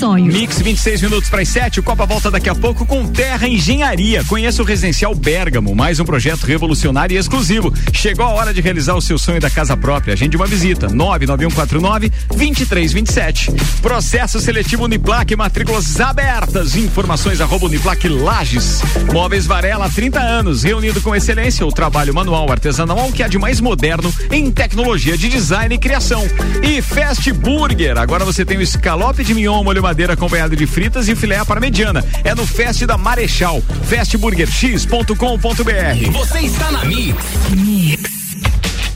Mix 26 minutos para as 7. O Copa volta daqui a pouco com Terra Engenharia. Conheça o Residencial Bergamo, mais um projeto revolucionário e exclusivo. Chegou a hora de realizar o seu sonho da casa própria. Agende uma visita. 99149 2327. Processo seletivo Uniplac, matrículas abertas. Informações arroba Uniplac Lages. Móveis Varela, 30 anos, reunido com excelência o trabalho manual artesanal que há de mais moderno em tecnologia de design e criação. E Fast Burger. Agora você tem o escalope de mignon, molho madeira acompanhado de fritas e filé para mediana. É no Fest da Marechal. Fastburgerx.com.br. Você está na Mix. Mix.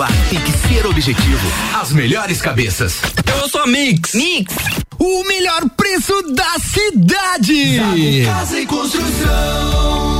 Aprovar, tem que ser objetivo. As melhores cabeças. Eu sou a Mix. Mix. O melhor preço da cidade. Casa e Construção.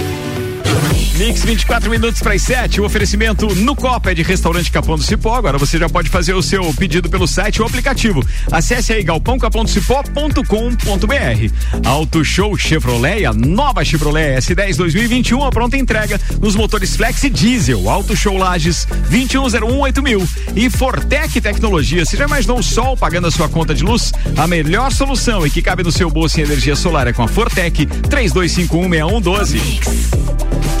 Mix 24 minutos para as 7. O oferecimento no Copa é de Restaurante Capão do Cipó. Agora você já pode fazer o seu pedido pelo site ou aplicativo. Acesse aí galpãocapondocipó.com.br. Auto Show Chevrolet, a nova Chevrolet S10 2021, a pronta entrega nos motores Flex e Diesel. Auto Show Lages 21018000. E Fortec Tecnologia. Você já imaginou o sol pagando a sua conta de luz? A melhor solução e que cabe no seu bolso em energia solar é com a Fortec 32516112.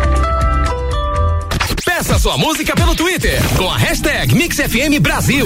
Peça sua música pelo Twitter com a hashtag MixFM Brasil.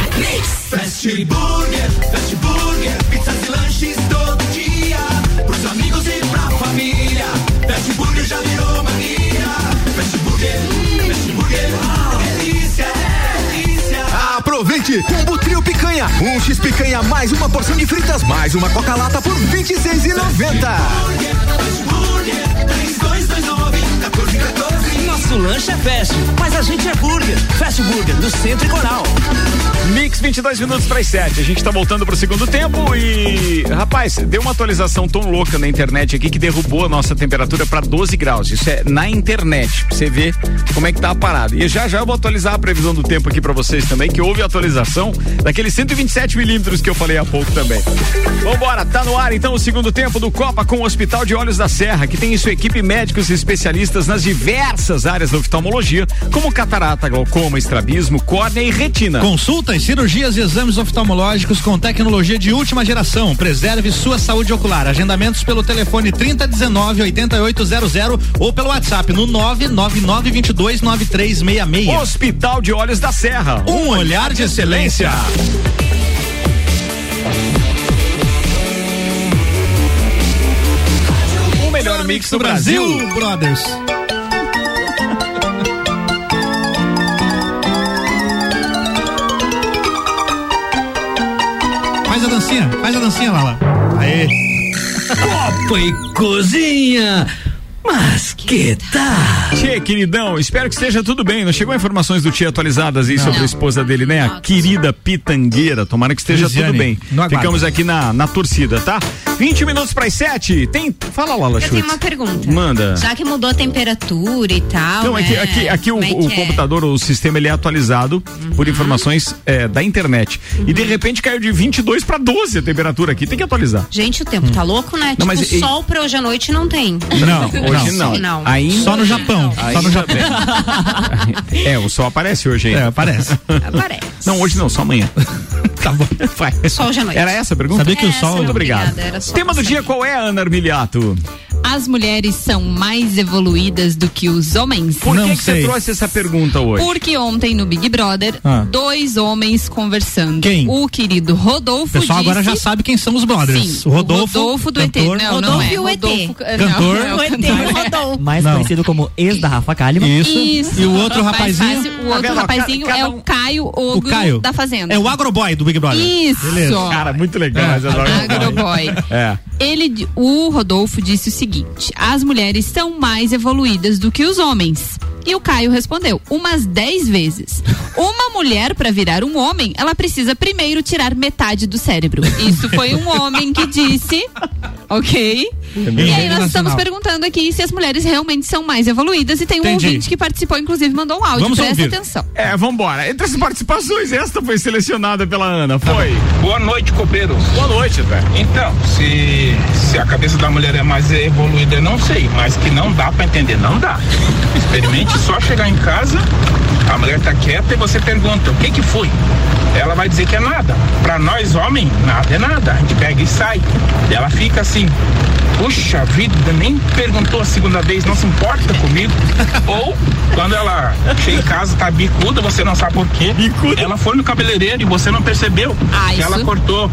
Fast Burger, Fast Burger, pizzas e lanches todo dia. Pros amigos e pra família. Fast Burger já virou mania. Fast Burger, Fast Burger, delícia, delícia. Aproveite. Combo Trio Picanha. Um X Picanha mais uma porção de fritas mais uma Coca-Lata por R$ 26,90. Nosso lanche é fast, mas a gente é burger. Fast Burger, do Centro e Coral. Mix 22 minutos para as 7. A gente tá voltando pro segundo tempo e. Rapaz, deu uma atualização tão louca na internet aqui que derrubou a nossa temperatura para 12 graus. Isso é na internet. Pra você ver como é que tá a parada. E já já eu vou atualizar a previsão do tempo aqui para vocês também, que houve atualização daqueles 127 milímetros que eu falei há pouco também. Vambora, tá no ar então o segundo tempo do Copa com o Hospital de Olhos da Serra, que tem em sua equipe médicos e especialistas nas diversas áreas da oftalmologia, como catarata, glaucoma, estrabismo, córnea e retina. Consultas, cirurgias e exames oftalmológicos com tecnologia de última geração. Preserve sua saúde ocular. Agendamentos pelo telefone 3019 8800 ou pelo WhatsApp no 999 22 9366. Hospital de Olhos da Serra. Um olhar de excelência. O melhor mix do Brasil. Brothers. Faz a dancinha, faz a dancinha, Lala. Aê. Copa e cozinha. Mas que tal? Tchê, queridão, espero que esteja tudo bem. Não chegou informações do Tchê atualizadas aí sobre a esposa dele, né? A querida pitangueira. Tomara que esteja Lisiane, tudo bem. Ficamos aqui na, na torcida, tá? 20 minutos para as 7. Tem. Fala, Lala Eu Schutz. tenho uma pergunta. Manda. Já que mudou a temperatura e tal. Não, aqui, né? aqui, aqui o, Como é o é? computador, o sistema, ele é atualizado por Uhum. informações é, da internet. E de repente caiu de 22 para 12 a temperatura aqui. Tem que atualizar. Gente, o tempo tá louco, né? Não, tipo, mas e- sol pra hoje à noite não tem. Não, *laughs* hoje não. Não. Ainda, Só no Japão. Só no Japão. bem. *laughs* É, o sol aparece hoje ainda. É, aparece. Aparece. Não, hoje não, só amanhã. *laughs* tá bom. Vai. Só hoje à noite. Era essa a pergunta? Sabia que o Essa, sol. Muito obrigado. obrigada, era só Tema do dia, qual é, Ana Armiliato? As mulheres são mais evoluídas do que os homens? Por Não que, que você trouxe essa pergunta hoje? Porque ontem no Big Brother, Ah. dois homens conversando. Quem? O querido O Rodolfo pessoal disse... agora já sabe quem são os brothers. Sim, o Rodolfo, do cantor, ET. Não, não Rodolfo é. e o ET. Rodolfo, Cantor. Não, é o O ET, cantor. Rodolfo. Mais Não. conhecido como ex da Rafa Kalimann. Isso. Isso. E o outro rapazinho. fácil, o outro rapazinho Cada- é cada um- o Caio O Ogro Caio. da Fazenda. É o agroboy do Big Brother. Isso. Beleza. Cara, muito legal. É. Agroboy. É. Ele, o Rodolfo disse o seguinte: as mulheres são mais evoluídas do que os homens. E o Caio respondeu: umas 10 vezes. *laughs* Uma mulher, para virar um homem, ela precisa primeiro tirar metade do cérebro. Isso foi um homem que disse. Ok? E aí nós estamos perguntando aqui se as mulheres realmente são mais evoluídas. E tem um Entendi. ouvinte que participou, inclusive, mandou um áudio. Vamos Presta ouvir. atenção. É, vambora. Entre as participações, esta foi selecionada pela Ana. Foi. Boa noite, copeiros. Boa noite, André. Então, se, se a cabeça da mulher é mais evoluída, eu não sei, mas que não dá pra entender, não dá. Experimente só chegar em casa, a mulher tá quieta e você pergunta, o que que foi? Ela vai dizer que é nada. Pra nós, homem, nada é nada. A gente pega e sai. E ela fica assim, puxa vida, nem perguntou a segunda vez, não se importa comigo. *laughs* Ou, quando ela chega em casa, tá bicuda, você não sabe por quê. Ela foi no cabeleireiro e você não percebeu. Ah, que ela cortou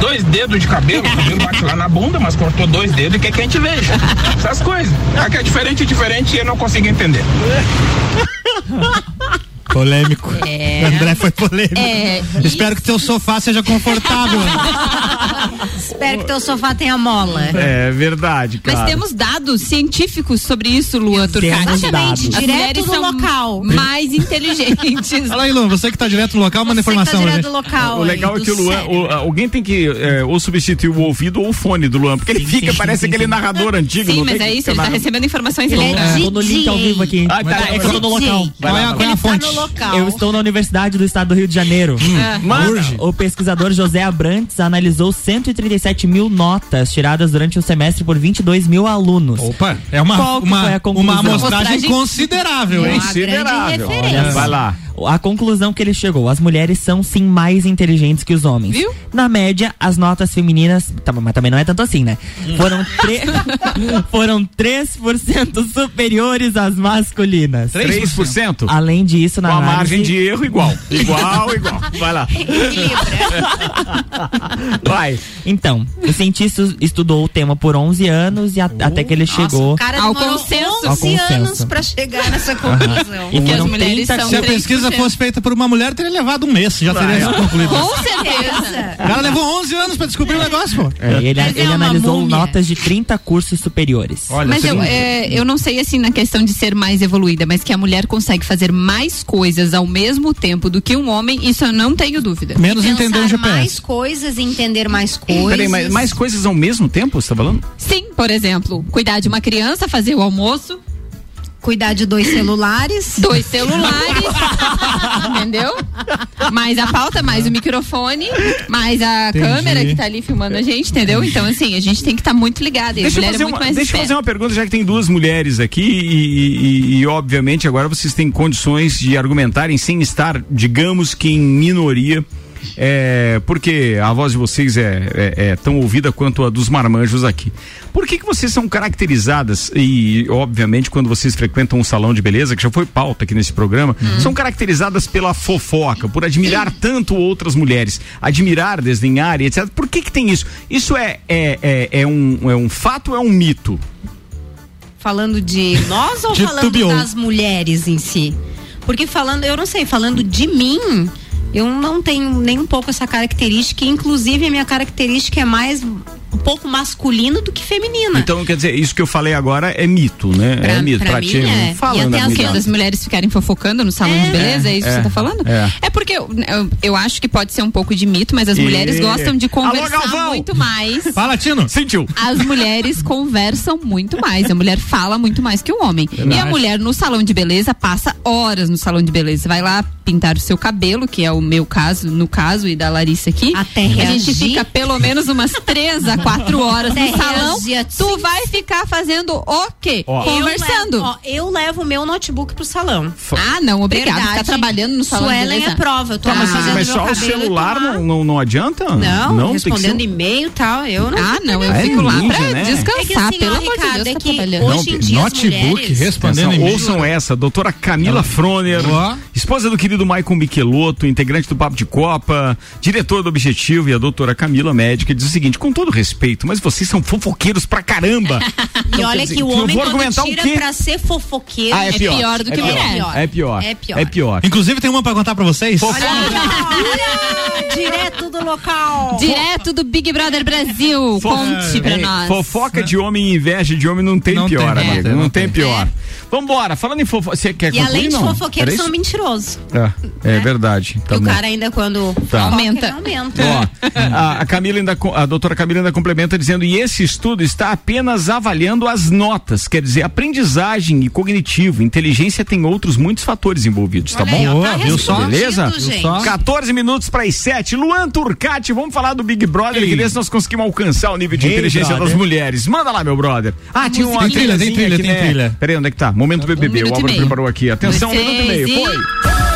dois dedos de cabelo, o cabelo bate lá na bunda, mas cortou dois dedos e quer que a gente veja. Essas coisas. Aqui é diferente, diferente e eu não consigo entender. *laughs* Polêmico. É. André foi polêmico. É, Espero que teu sofá seja confortável. *laughs* Espero que teu sofá tenha mola. É verdade, cara. Mas temos dados científicos sobre isso, Luan Turcati. Temos dados. Direto do são local. mais inteligentes. Fala aí, Luan, você que tá direto no local, manda Você que informação tá pra direto do local O legal aí, é que o Luan, o- alguém tem que é, ou substituir o ouvido ou o fone do Luan, porque ele Sim, fica, sim, parece sim, aquele narrador antigo. Sim, mas é que isso, ele tá recebendo informações Ele é loucas. Tô no link ao vivo aqui. Ah, tá, é que eu tô no local. Qual é, a- qual é a Ele tá fonte? no local. Eu estou na Universidade do Estado do Rio de Janeiro. Manda. O pesquisador José Abrantes analisou 137 mil notas tiradas durante o semestre por 22 mil alunos. Opa, é uma, Qual que foi uma, a conclusão? uma amostragem considerável, hein? Uma Considerável. referência. Vai lá. A conclusão que ele chegou: as mulheres são sim mais inteligentes que os homens. Viu? Na média, as notas femininas, tá, mas também não é tanto assim, né? Foram, tre- *laughs* *laughs* foram 3% superiores às masculinas. 3%? Além disso, na Com a análise- margem de erro igual. Igual, igual. Vai lá. *laughs* Vai. Então, o cientista estudou o tema por 11 anos e a- até que ele chegou. O cara Ao consenso. 11 Ao consenso. anos pra chegar nessa conclusão. E Que as foram mulheres 30 são Se a pesquisa pesquisa fosse feita por uma mulher, teria levado um mês, já teria Vai. concluído. Com certeza. O cara levou 11 anos pra descobrir o negócio, pô. É, ele é ele uma analisou múmia. notas de 30 cursos superiores. mas eu, é, eu não sei assim na questão de ser mais evoluída, mas que a mulher consegue fazer mais coisas ao mesmo tempo do que um homem, isso eu não tenho dúvida. Pensar mais coisas e entender mais coisas. Peraí, mas mais coisas ao mesmo tempo, você tá falando? Sim, por exemplo, cuidar de uma criança, fazer o almoço. Cuidar de dois celulares. *laughs* Dois celulares. *laughs* entendeu? Mais a pauta, mais o microfone, mais a Entendi. câmera que tá ali filmando a gente, entendeu? Então, assim, a gente tem que estar muito ligado. E a Deixa eu fazer, é muito uma, mais deixa eu fazer uma pergunta, já que tem duas mulheres aqui e, e- e, obviamente agora vocês têm condições de argumentarem sem estar, digamos que em minoria. É, porque a voz de vocês é, é- é tão ouvida quanto a dos marmanjos aqui. Por que, que vocês são caracterizadas, e obviamente quando vocês frequentam um salão de beleza, que já foi pauta aqui nesse programa, são caracterizadas pela fofoca, por admirar tanto outras mulheres, admirar, desdenhar e etc. Por que, que tem isso? Isso é, é, é, é um, é um fato ou é um mito? Falando de nós ou falando Titubeou. das mulheres em si? Porque falando, eu não sei, falando de mim, eu não tenho nem um pouco essa característica, inclusive a minha característica é mais um pouco masculina do que feminina. Então, quer dizer, isso que eu falei agora é mito, né? Pra- é mito. pra Pra mim ti, é. falando e até a as que verdade. das mulheres ficarem fofocando no salão de beleza, é, isso que é, você tá falando? é. É, porque eu, eu, eu acho que pode ser um pouco de mito, mas as E- mulheres gostam de Alô, conversar Galvão! muito mais. Fala, Tino. Sentiu. As mulheres *laughs* conversam muito mais. A mulher fala muito mais que o homem. Verdade. E a mulher no salão de beleza passa horas no salão de beleza. Vai lá pintar o seu cabelo, que é o meu caso, no caso, e da Larissa aqui. Até A gente reagir. fica pelo menos umas três a quatro *laughs* horas no salão. reagir, Tu vai ficar fazendo o quê? Eu Conversando. levo, ó, Eu levo o meu notebook pro salão. Ah, não, obrigada. Verdade. Ficar trabalhando no salão Suelen beleza. é prova. Eu tô Tá, mas, fazendo mas só o celular não, não, não adianta? Não, que respondendo ser- e-mail e tal, eu não. Ah, não, eu É fico lá pra né? descansar, É que assim, pelo ó, amor de Deus, é tá trabalhando. hoje em dia as mulheres- Atenção, ouçam essa, doutora Camila Froner, esposa do querido Maicon Michelotto, integrante do Papo de Copa, diretor do Objetivo, e a doutora Camila, médica, diz o seguinte, com todo respeito, mas vocês são fofoqueiros pra caramba. *laughs* E Então, olha dizer, que o homem vou argumentar o tira quê? pra ser fofoqueiro Ah, é pior. do é que pior. mulher. É pior. É pior. É pior. Inclusive tem uma pra contar pra vocês. Olha, *laughs* direto do local. Direto do Big Brother Brasil. Conte pra Ei, nós. Fofoca de homem e inveja de homem não tem Não pior, tem, amigo. não Não, tem. tem pior. Vambora, falando em fofoca. Você quer E concluir, além de não? fofoqueiros, são mentirosos. É, é verdade. Tá e o bom. cara ainda quando Tá. Aumenta. aumenta. Ó, a, a Camila ainda, a doutora Camila ainda complementa dizendo, e esse estudo está apenas avaliando as notas, quer dizer, aprendizagem e cognitivo, inteligência tem outros muitos fatores envolvidos, tá Olha bom? aí, ó, tá Viu só? Beleza? respondido, Viu só? 14 minutos para as 7. Luan Turcati, vamos falar do Big Brother e ver se nós conseguimos alcançar o nível de Ei, inteligência brother. das mulheres. Manda lá, meu brother. Ah, tinha uma Tem trilha, tem trilha, aqui, tem né? trilha. Peraí, onde é que tá? Momento BBB, o minuto e Álvaro preparou aqui. Atenção, um minuto e meio. Foi.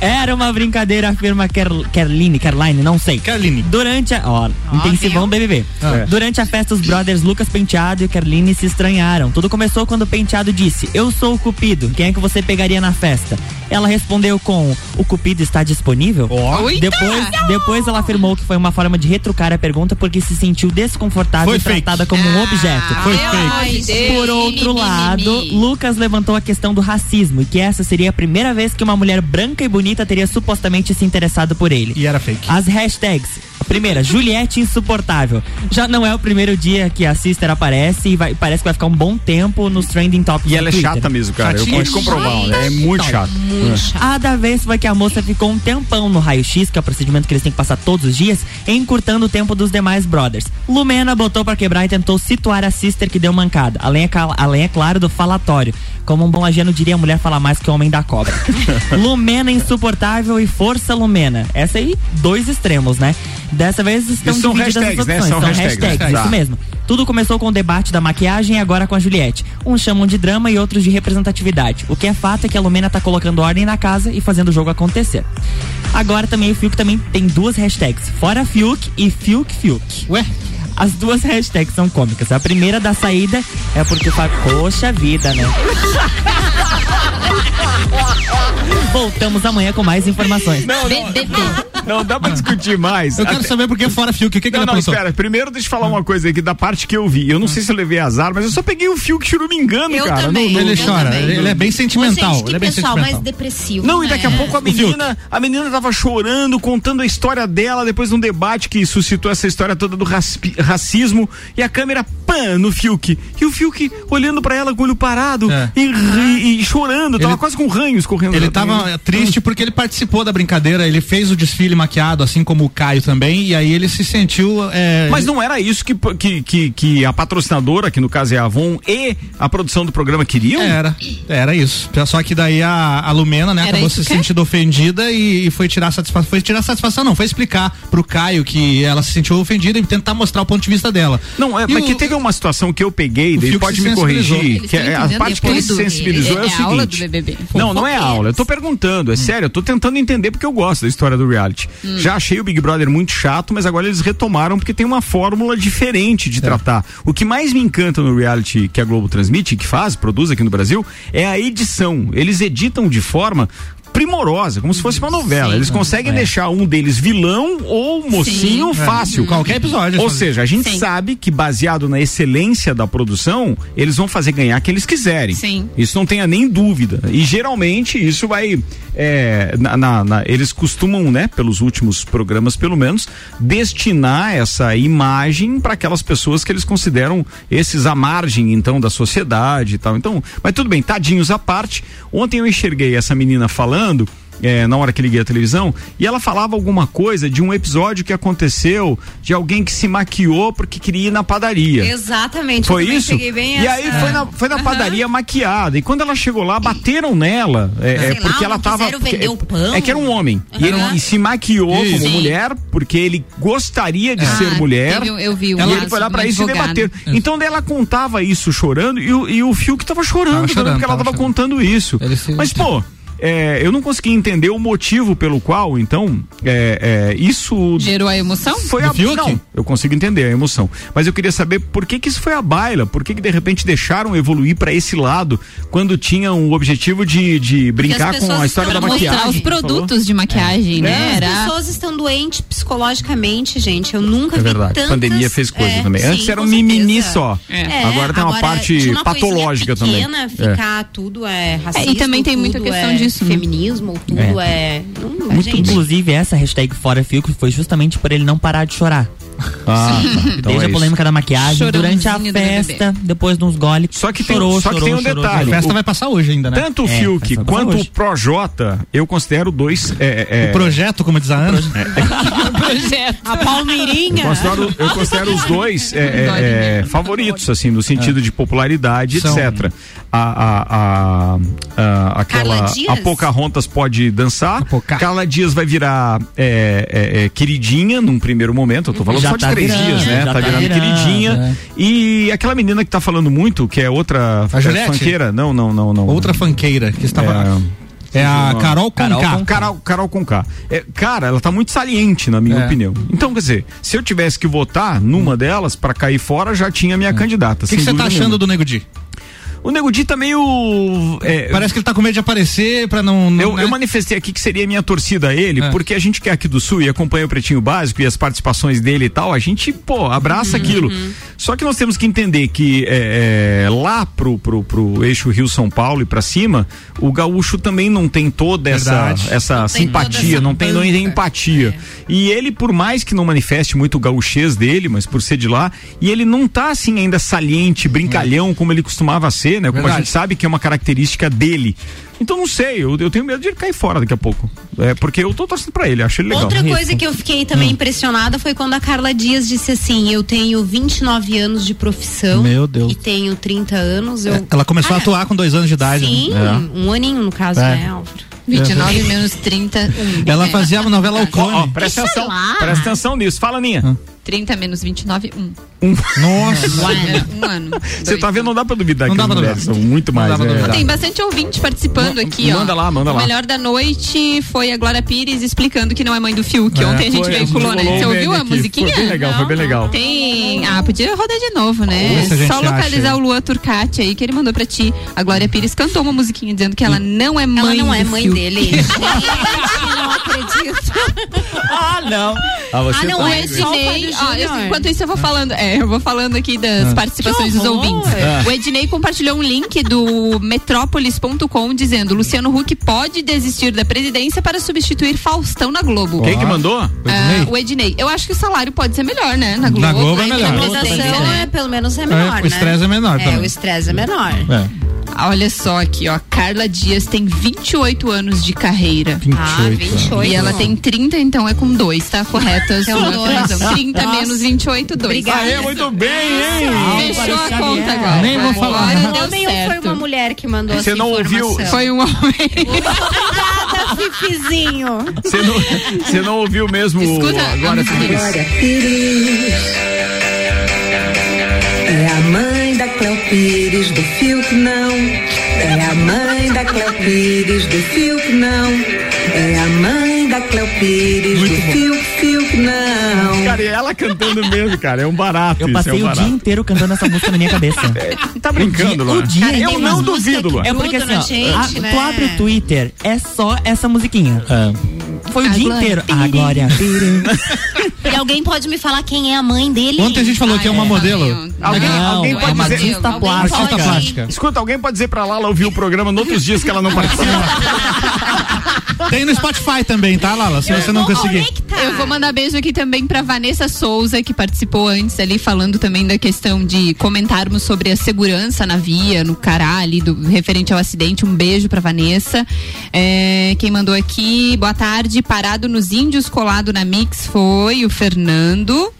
Era uma brincadeira, afirma Ker- Kerline, Kerline, não sei. Kerline. Durante a. Ó, intensivão BBB. É. Durante a festa, os brothers Lucas Penteado e Kerline se estranharam. Tudo começou quando o Penteado disse: Eu sou o Cupido, quem é que você pegaria na festa? Ela respondeu com: O Cupido está disponível? Eita! Depois, depois ela afirmou que foi uma forma de retrucar a pergunta porque se sentiu desconfortável Foi e fake. tratada como um objeto. Foi fake. Por outro lado. Lucas levantou a questão do racismo e que essa seria a primeira vez que uma mulher branca e bonita teria supostamente se interessado por ele. E era fake. As hashtags. A primeira, Juliette insuportável. Já não é o primeiro dia que a Sister aparece e vai- parece que vai ficar um bom tempo nos trending topics E ela é Twitter. chata mesmo, cara. Eu Chatinha. pude comprovar. né? É muito chato. A da vez foi que a moça ficou um tempão no raio-x, que é o procedimento que eles têm que passar todos os dias, encurtando o tempo dos demais brothers. Lumena botou pra quebrar e tentou situar a sister que deu mancada. Além, é, além, é claro, do falatório. Como um bom ageno diria, a mulher fala mais que o homem da cobra. *laughs* Lumena insuportável e força Lumena. Essa aí, dois extremos, né? Dessa vez estão Isso divididas as né? opções. São São hashtags, hashtags, tá. isso mesmo. Tudo começou com o debate da maquiagem e agora com a Juliette. Uns chamam de drama e outros de representatividade. O que é fato é que a Lumena tá colocando ordem na casa e fazendo o jogo acontecer. Agora também o Fiuk também tem duas hashtags, fora Fiuk e Fiuk Fiuk. Ué? As duas hashtags são cômicas. A primeira da saída é porque fala, poxa vida, né? *laughs* Voltamos amanhã com mais informações. Não, não, não dá pra discutir mais. Eu quero Até- saber por que fora Fiuk, o que, que Não, ele não, aprontou? espera. Primeiro deixa eu falar uma coisa aqui da parte que eu vi. Eu não sei se eu levei azar, mas eu só peguei o fio que churumingando, Eu cara. também, Não, não- Ele eu chora, também. ele é bem sentimental. Ô, gente, que ele é bem pessoal sentimental. mais depressivo. Não, e daqui a né? pouco a menina, a menina tava chorando, contando a história dela depois de um debate que suscitou essa história toda do raspi- racismo e a câmera pã no Fiuk. E o Fiuk olhando pra ela com o olho parado É. e, e chorando, tava Ele- quase com ranhos correndo. Ele tava triste porque ele participou da brincadeira, ele fez o desfile maquiado, assim como o Caio também, e aí ele se sentiu. é, Mas não era isso que, que, que, que a patrocinadora, que no caso é a Avon, e a produção do programa queriam? Era, era isso. Só que daí a, a Lumena, né, Era acabou se sentindo ofendida e, e foi tirar satisfação. Foi tirar satisfação, não, foi explicar pro Caio que ela se sentiu ofendida e tentar mostrar o ponto de vista dela. Não, é, E mas o- que teve uma situação que eu peguei, O daí pode me corrigir, que é, a parte que ele se do- sensibilizou é, é- o é a aula do seguinte. BBB. Não, não é aula, eu tô perguntando, é sério, eu tô tentando entender porque eu gosto da história do reality. Já achei o Big Brother muito chato, mas agora eles retomaram porque tem uma fórmula diferente de tratar. O que mais me encanta no reality que a Globo transmite, que faz, produz aqui no Brasil, é a edição. Eles editam de forma primorosa, como se fosse uma novela. Sim. Eles conseguem É. deixar um deles vilão ou mocinho Sim. fácil. Qualquer episódio. Ou seja, a gente Sim. sabe que baseado na excelência da produção, eles vão fazer ganhar quem eles quiserem. Sim. Isso não tenha nem dúvida. E geralmente isso vai. é, na- na- na- eles costumam, né, pelos últimos programas pelo menos, destinar essa imagem para aquelas pessoas que eles consideram esses à margem, então, da sociedade e tal. Então, mas tudo bem, tadinhos à parte. Ontem eu enxerguei essa menina falando. É, na hora que liguei a televisão, e ela falava alguma coisa de um episódio que aconteceu de alguém que se maquiou porque queria ir na padaria. Exatamente. Foi isso? E essa- aí foi na, foi na Aham. padaria maquiada. E quando ela chegou lá, bateram nela. É, é, lá, porque ela não tava. porque- o pão. É que era um homem. E Aham. ele e se maquiou Isso. como Sim. mulher, porque ele gostaria de Ah, ser mulher. teve eu vi um e ele foi lá pra isso e advogada. debater. Então daí ela contava isso chorando e o, e o Fiuk tava chorando, Tava também, chorando, porque ela tava contando isso. Se- Mas, pô. É, eu não consegui entender o motivo pelo qual, então, é, é, isso Gerou a emoção? foi Do a Fiuk? Não, eu consigo entender a emoção. Mas eu queria saber por que que isso foi a baila? Por que que de repente deixaram evoluir pra esse lado quando tinham o objetivo de, de brincar com a história da maquiagem? Mostrar os que falou? produtos de maquiagem, né? As Era pessoas estão doentes psicologicamente, gente. Eu nunca É vi verdade. tantas... Pandemia fez coisa é, também. sim, Antes era um mimimi certeza. só. É, Agora tem uma parte de uma patológica também. pequena, É. Ficar tudo é racismo. É, e também tem muita questão é disso, né? Feminismo, tudo é. Não, Muito, gente. inclusive, essa hashtag Fora Fiuk foi justamente por ele não parar de chorar. Ah, tá. Então Desde é a isso. polêmica da maquiagem, durante a festa, depois de uns goles. Só que tem- chorou, só que chorou, tem um chorou, detalhe. A festa vai passar hoje ainda, né? Tanto o É, Fiuk quanto hoje. o Projota, eu considero dois. É, é, O projeto, como diz a Ana. *laughs* projeto. A Palmeirinha. Eu considero, eu considero os dois é, é, é, favoritos, assim, no sentido de popularidade, São- etc. A, a, a, a- aquela. A Pocahontas pode dançar. A Poca. Carla Dias vai virar é, é, é, queridinha num primeiro momento. Eu tô falando Já só de tá três virando, dias, né? Tá tá virando virando, queridinha. é. E aquela menina que tá falando muito, que é outra A é, funkeira. Não, não, não, não. Outra fanqueira que estava. É, a Carol Carol Conká. Conká. Carol, Carol com K. É, cara, ela tá muito saliente, na minha É. opinião. Então, quer dizer, se eu tivesse que votar numa delas pra cair fora, já tinha minha candidata. O que você tá achando do Nego Di? O Nego Di tá meio. é, Parece que ele tá com medo de aparecer pra não. não eu, né? eu manifestei aqui que seria minha torcida a ele, É. porque a gente que é aqui do Sul e acompanha o Pretinho Básico e as participações dele e tal, a gente, pô, abraça Uhum. aquilo. Só que nós temos que entender que é, é, lá pro, pro, pro eixo Rio-São Paulo e pra cima, o gaúcho também não tem toda essa, Verdade. essa Não tem toda simpatia, essa não tem, não tem banca. empatia. E ele, por mais que não manifeste muito o gauchês dele, mas por ser de lá, e ele não tá assim ainda saliente, brincalhão, como ele costumava ser, né? Como a Verdade. gente sabe que é uma característica dele. Então não sei, eu, eu tenho medo de ele cair fora daqui a pouco. É, porque eu tô torcendo pra ele, acho ele legal. Outra coisa que eu fiquei também impressionada foi quando a Carla Dias disse assim: Eu tenho 29 anos de profissão. Meu Deus. E tenho 30 anos. Eu... Ela começou a Cara, atuar com dois anos de idade. Sim, né? um aninho no caso, É. né, Álvaro? 29 menos 30. um. Ela fazia a novela O Ó, ó, Clone. presta atenção, presta atenção nisso. Fala, Ninha. 30 menos 29, 1. Nossa. *laughs* Um ano. Você tá vendo, não dá pra duvidar Não que dá as pra mulheres duvidar. são muito mais. dá pra né? duvidar. Tem bastante ouvinte participando aqui, ó. manda lá, manda o lá. melhor da noite foi a Glória Pires explicando que não é mãe do Fiuk. É, Ontem a gente foi, veiculou, né? Você um ouviu a musiquinha? Foi bem legal, foi bem legal. Tem. Ah, podia rodar de novo, né? Só acha localizar aí. o Lua Turcati aí, que ele mandou pra ti. A Glória Pires cantou uma musiquinha dizendo que ela não é mãe Ela não é mãe Fiuk. dele. *laughs* Gente, não acredito. *laughs* Ah, não. Ah, você Ah, não tá é vendo? O ó, enquanto isso eu vou falando, é, eu vou falando aqui das participações Que dos ouvintes. Ah. O Ednei compartilhou um link do metrópolis.com dizendo: Luciano Huck pode desistir da presidência para substituir Faustão na Globo. Quem que mandou? Ah, o Ednei. Eu acho que o salário pode ser melhor, né? Na Globo. Na Globo é A melhor. Interpretação né? é, pelo menos é menor, o né? estresse é menor É, também. o estresse é menor. É. Olha só aqui, ó. Carla Dias tem 28 anos de carreira. 28 Ah, 28. E ela tem 30, então é com dois, tá? Correta a Então, sua dois. previsão. 30 Nossa. menos 28, 2. Obrigada. Aê, muito bem, hein? Fechou a conta agora. Nem vou falar. Agora Foi deu homem ou foi certo. uma mulher que mandou Você não ouviu? Foi um homem. Obrigada, Fifizinho. Você não, você não ouviu mesmo Escuta, agora, a da Cleo Pires do Fiuk, não. É a mãe da Cleo Pires do Fiuk, não. É a mãe da Cleo Pires do Fiuk, Fiuk, não. Cara, e ela cantando mesmo, cara. É um barato Eu isso, passei é um o barato. dia inteiro cantando essa música na minha cabeça. *laughs* Tá brincando, o Luan? dia Cara, Eu não duvido, que Luan. É porque assim, ó, gente, a- né? tu abre o Twitter, é só essa musiquinha. Foi o A dia Glória inteiro. Pires. A Glória. E alguém pode me falar quem é a mãe dele? Ontem a gente falou que é uma modelo. Alguém, Não, alguém é pode uma dizer. artista Alguém plástica. Pode- plástica. Escuta, alguém pode dizer pra Lala ouvir o programa nos outros dias que ela não participa? *laughs* Tem no Spotify também, tá, Lala? Se você não conseguir. conectar. Eu vou mandar beijo aqui também pra Vanessa Souza, que participou antes ali, falando também da questão de comentarmos sobre a segurança na via, no cará ali, do, referente ao acidente. Um beijo pra Vanessa. É, quem mandou aqui, boa tarde, parado nos índios, colado na Mix, foi o Fernando.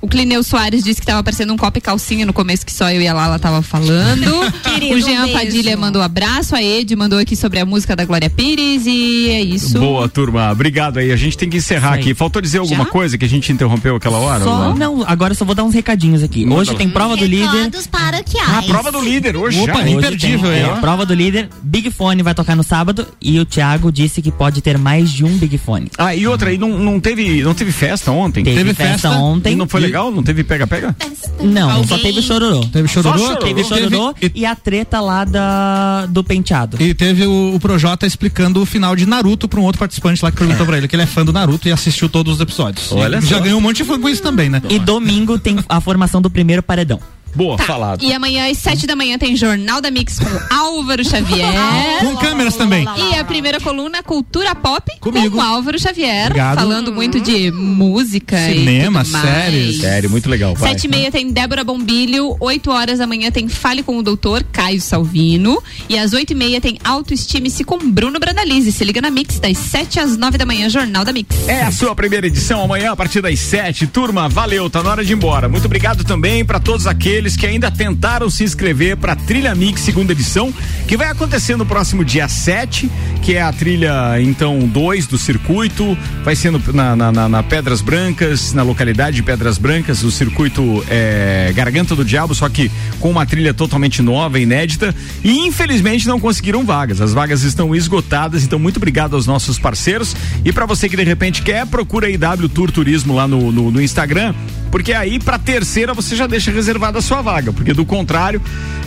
O Clineu Soares disse que tava parecendo um copo e calcinha no começo, que só eu e a Lala tava falando. *laughs* Querido, o Jean um. Padilha mandou abraço, a Ed mandou aqui sobre a música da Glória Pires e é isso. Boa, turma. Obrigado aí. A gente tem que encerrar aí. aqui. Faltou dizer alguma Já? coisa que a gente interrompeu aquela hora? Só, não, agora eu só vou dar uns recadinhos aqui. Manda Hoje lá. tem prova do líder. Recados paroquiais. Ah, prova do líder hoje Opa, já. Hoje imperdível tem, aí, é, ó. Prova do líder. Big Fone vai tocar no sábado e o Thiago disse que pode ter mais de um Big Fone. Ah, e outra, e não, não, teve, não teve festa ontem? Teve, Teve festa, festa. ontem. E foi e- legal? Não teve pega-pega? Não, Alguém- só teve chororô. Teve chororô? Só Teve chororô Teve- e a treta lá da, do penteado. E teve o, o Projota explicando o final de Naruto pra um outro participante lá que perguntou pra ele que ele é fã do Naruto e assistiu todos os episódios. Olha E já ganhou um monte de fã com isso também, né? E domingo tem a formação do primeiro paredão. Boa, falado. E amanhã às sete da manhã tem Jornal da Mix com Álvaro Xavier. *laughs* Com câmeras também. E a primeira coluna, Cultura Pop, Comigo. com Álvaro Xavier. Obrigado. Falando muito de música Cinema, e séries. Sério, muito legal. Vai. Sete e meia tem Débora Bombilho, oito horas da manhã tem Fale com o Doutor Caio Salvino e às oito e meia tem Autoestime-se com Bruno Brandalize. Se liga na Mix, das sete às nove da manhã, Jornal da Mix. É a sua primeira edição amanhã a partir das 7. Turma, valeu, tá na hora de ir embora. Muito obrigado também para todos aqueles que ainda tentaram se inscrever para Trilha Mix segunda edição, que vai acontecer no próximo dia 7, que é a trilha então 2 do circuito, vai ser no- na, na- na- na Pedras Brancas, na localidade de Pedras Brancas, o circuito é Garganta do Diabo, só que com uma trilha totalmente nova, inédita, e infelizmente não conseguiram vagas. As vagas estão esgotadas, então muito obrigado aos nossos parceiros. E para você que de repente quer, procura aí W Tour Turismo lá no, no, no Instagram, porque aí pra terceira você já deixa reservada a sua vaga, porque do contrário,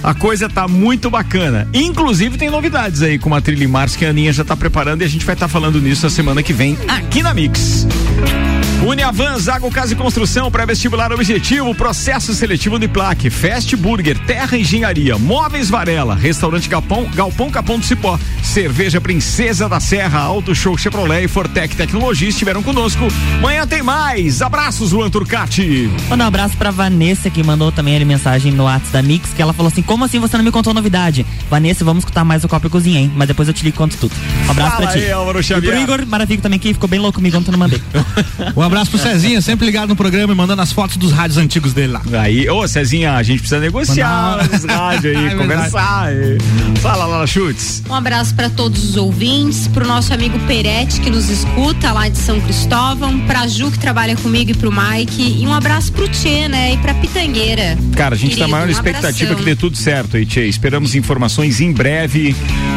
a coisa tá muito bacana. Inclusive tem novidades aí com uma trilha em que a Aninha já tá preparando e a gente vai estar falando nisso na semana que vem aqui na Mix. Uniavan, Zago Casa e Construção, pré-vestibular objetivo, processo seletivo de plaque, Fast Burger, Terra Engenharia, Móveis Varela, Restaurante Galpão, Galpão Capão do Cipó, Cerveja Princesa da Serra, Auto Show Chevrolet e Fortec Tecnologia estiveram conosco. Amanhã tem mais. Abraços, Luan Turcati. Manda um abraço pra Vanessa, que mandou também ali mensagem no WhatsApp da Mix, que ela falou assim: como assim você não me contou novidade? Vanessa, vamos escutar mais o Copa e Cozinha, hein? Mas depois eu te ligo e conto tudo. Um abraço Fala pra ti. aí, Álvaro e pro Igor Marafico também, que ficou bem louco comigo ontem não mandei. Um abraço pro Cezinha, sempre ligado no programa e mandando as fotos dos rádios antigos dele lá. Aí, ô Cezinha, a gente precisa negociar Mandar- os rádios aí, *laughs* É conversar. Fala, Lala Chutes. Um abraço para todos os ouvintes, pro nosso amigo Peretti que nos escuta lá de São Cristóvão, pra Ju que trabalha comigo e pro Mike, e um abraço pro Tchê, né, e pra Pitangueira. Cara, a gente Querido, tá maior um expectativa abração. que dê tudo certo aí, Tchê. Esperamos informações em breve.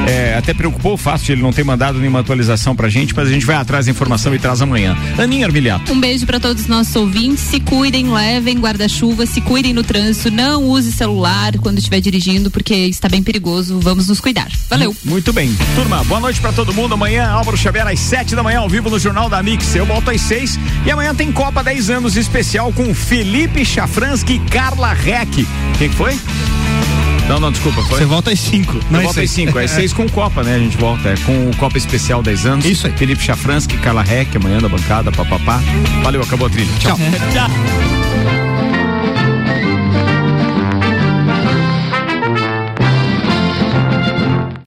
É, até preocupou o fato de ele não ter mandado nenhuma atualização pra gente, mas a gente vai atrás da informação e traz amanhã. Aninha Armiliato. Um beijo para todos os nossos ouvintes. Se cuidem, levem guarda-chuva, se cuidem no trânsito, não use celular quando estiver dirigindo, porque está bem perigoso. Vamos nos cuidar. Valeu. Muito bem. Turma, boa noite pra todo mundo. Amanhã, Álvaro Xavier, às sete da manhã, ao vivo no Jornal da Mix. Eu volto às seis. E amanhã tem Copa 10 anos especial com Felipe Chafransky e Carla Reck. Quem que foi? Não, não, desculpa. Foi? Você volta às 5. Eu volto às 5, às 6 com Copa, né? A gente volta. É com o Copa Especial 10 anos. Isso aí. Felipe Chafransky, Carla Reck, amanhã da bancada, papapá. Valeu, acabou a trilha. Tchau. Tchau.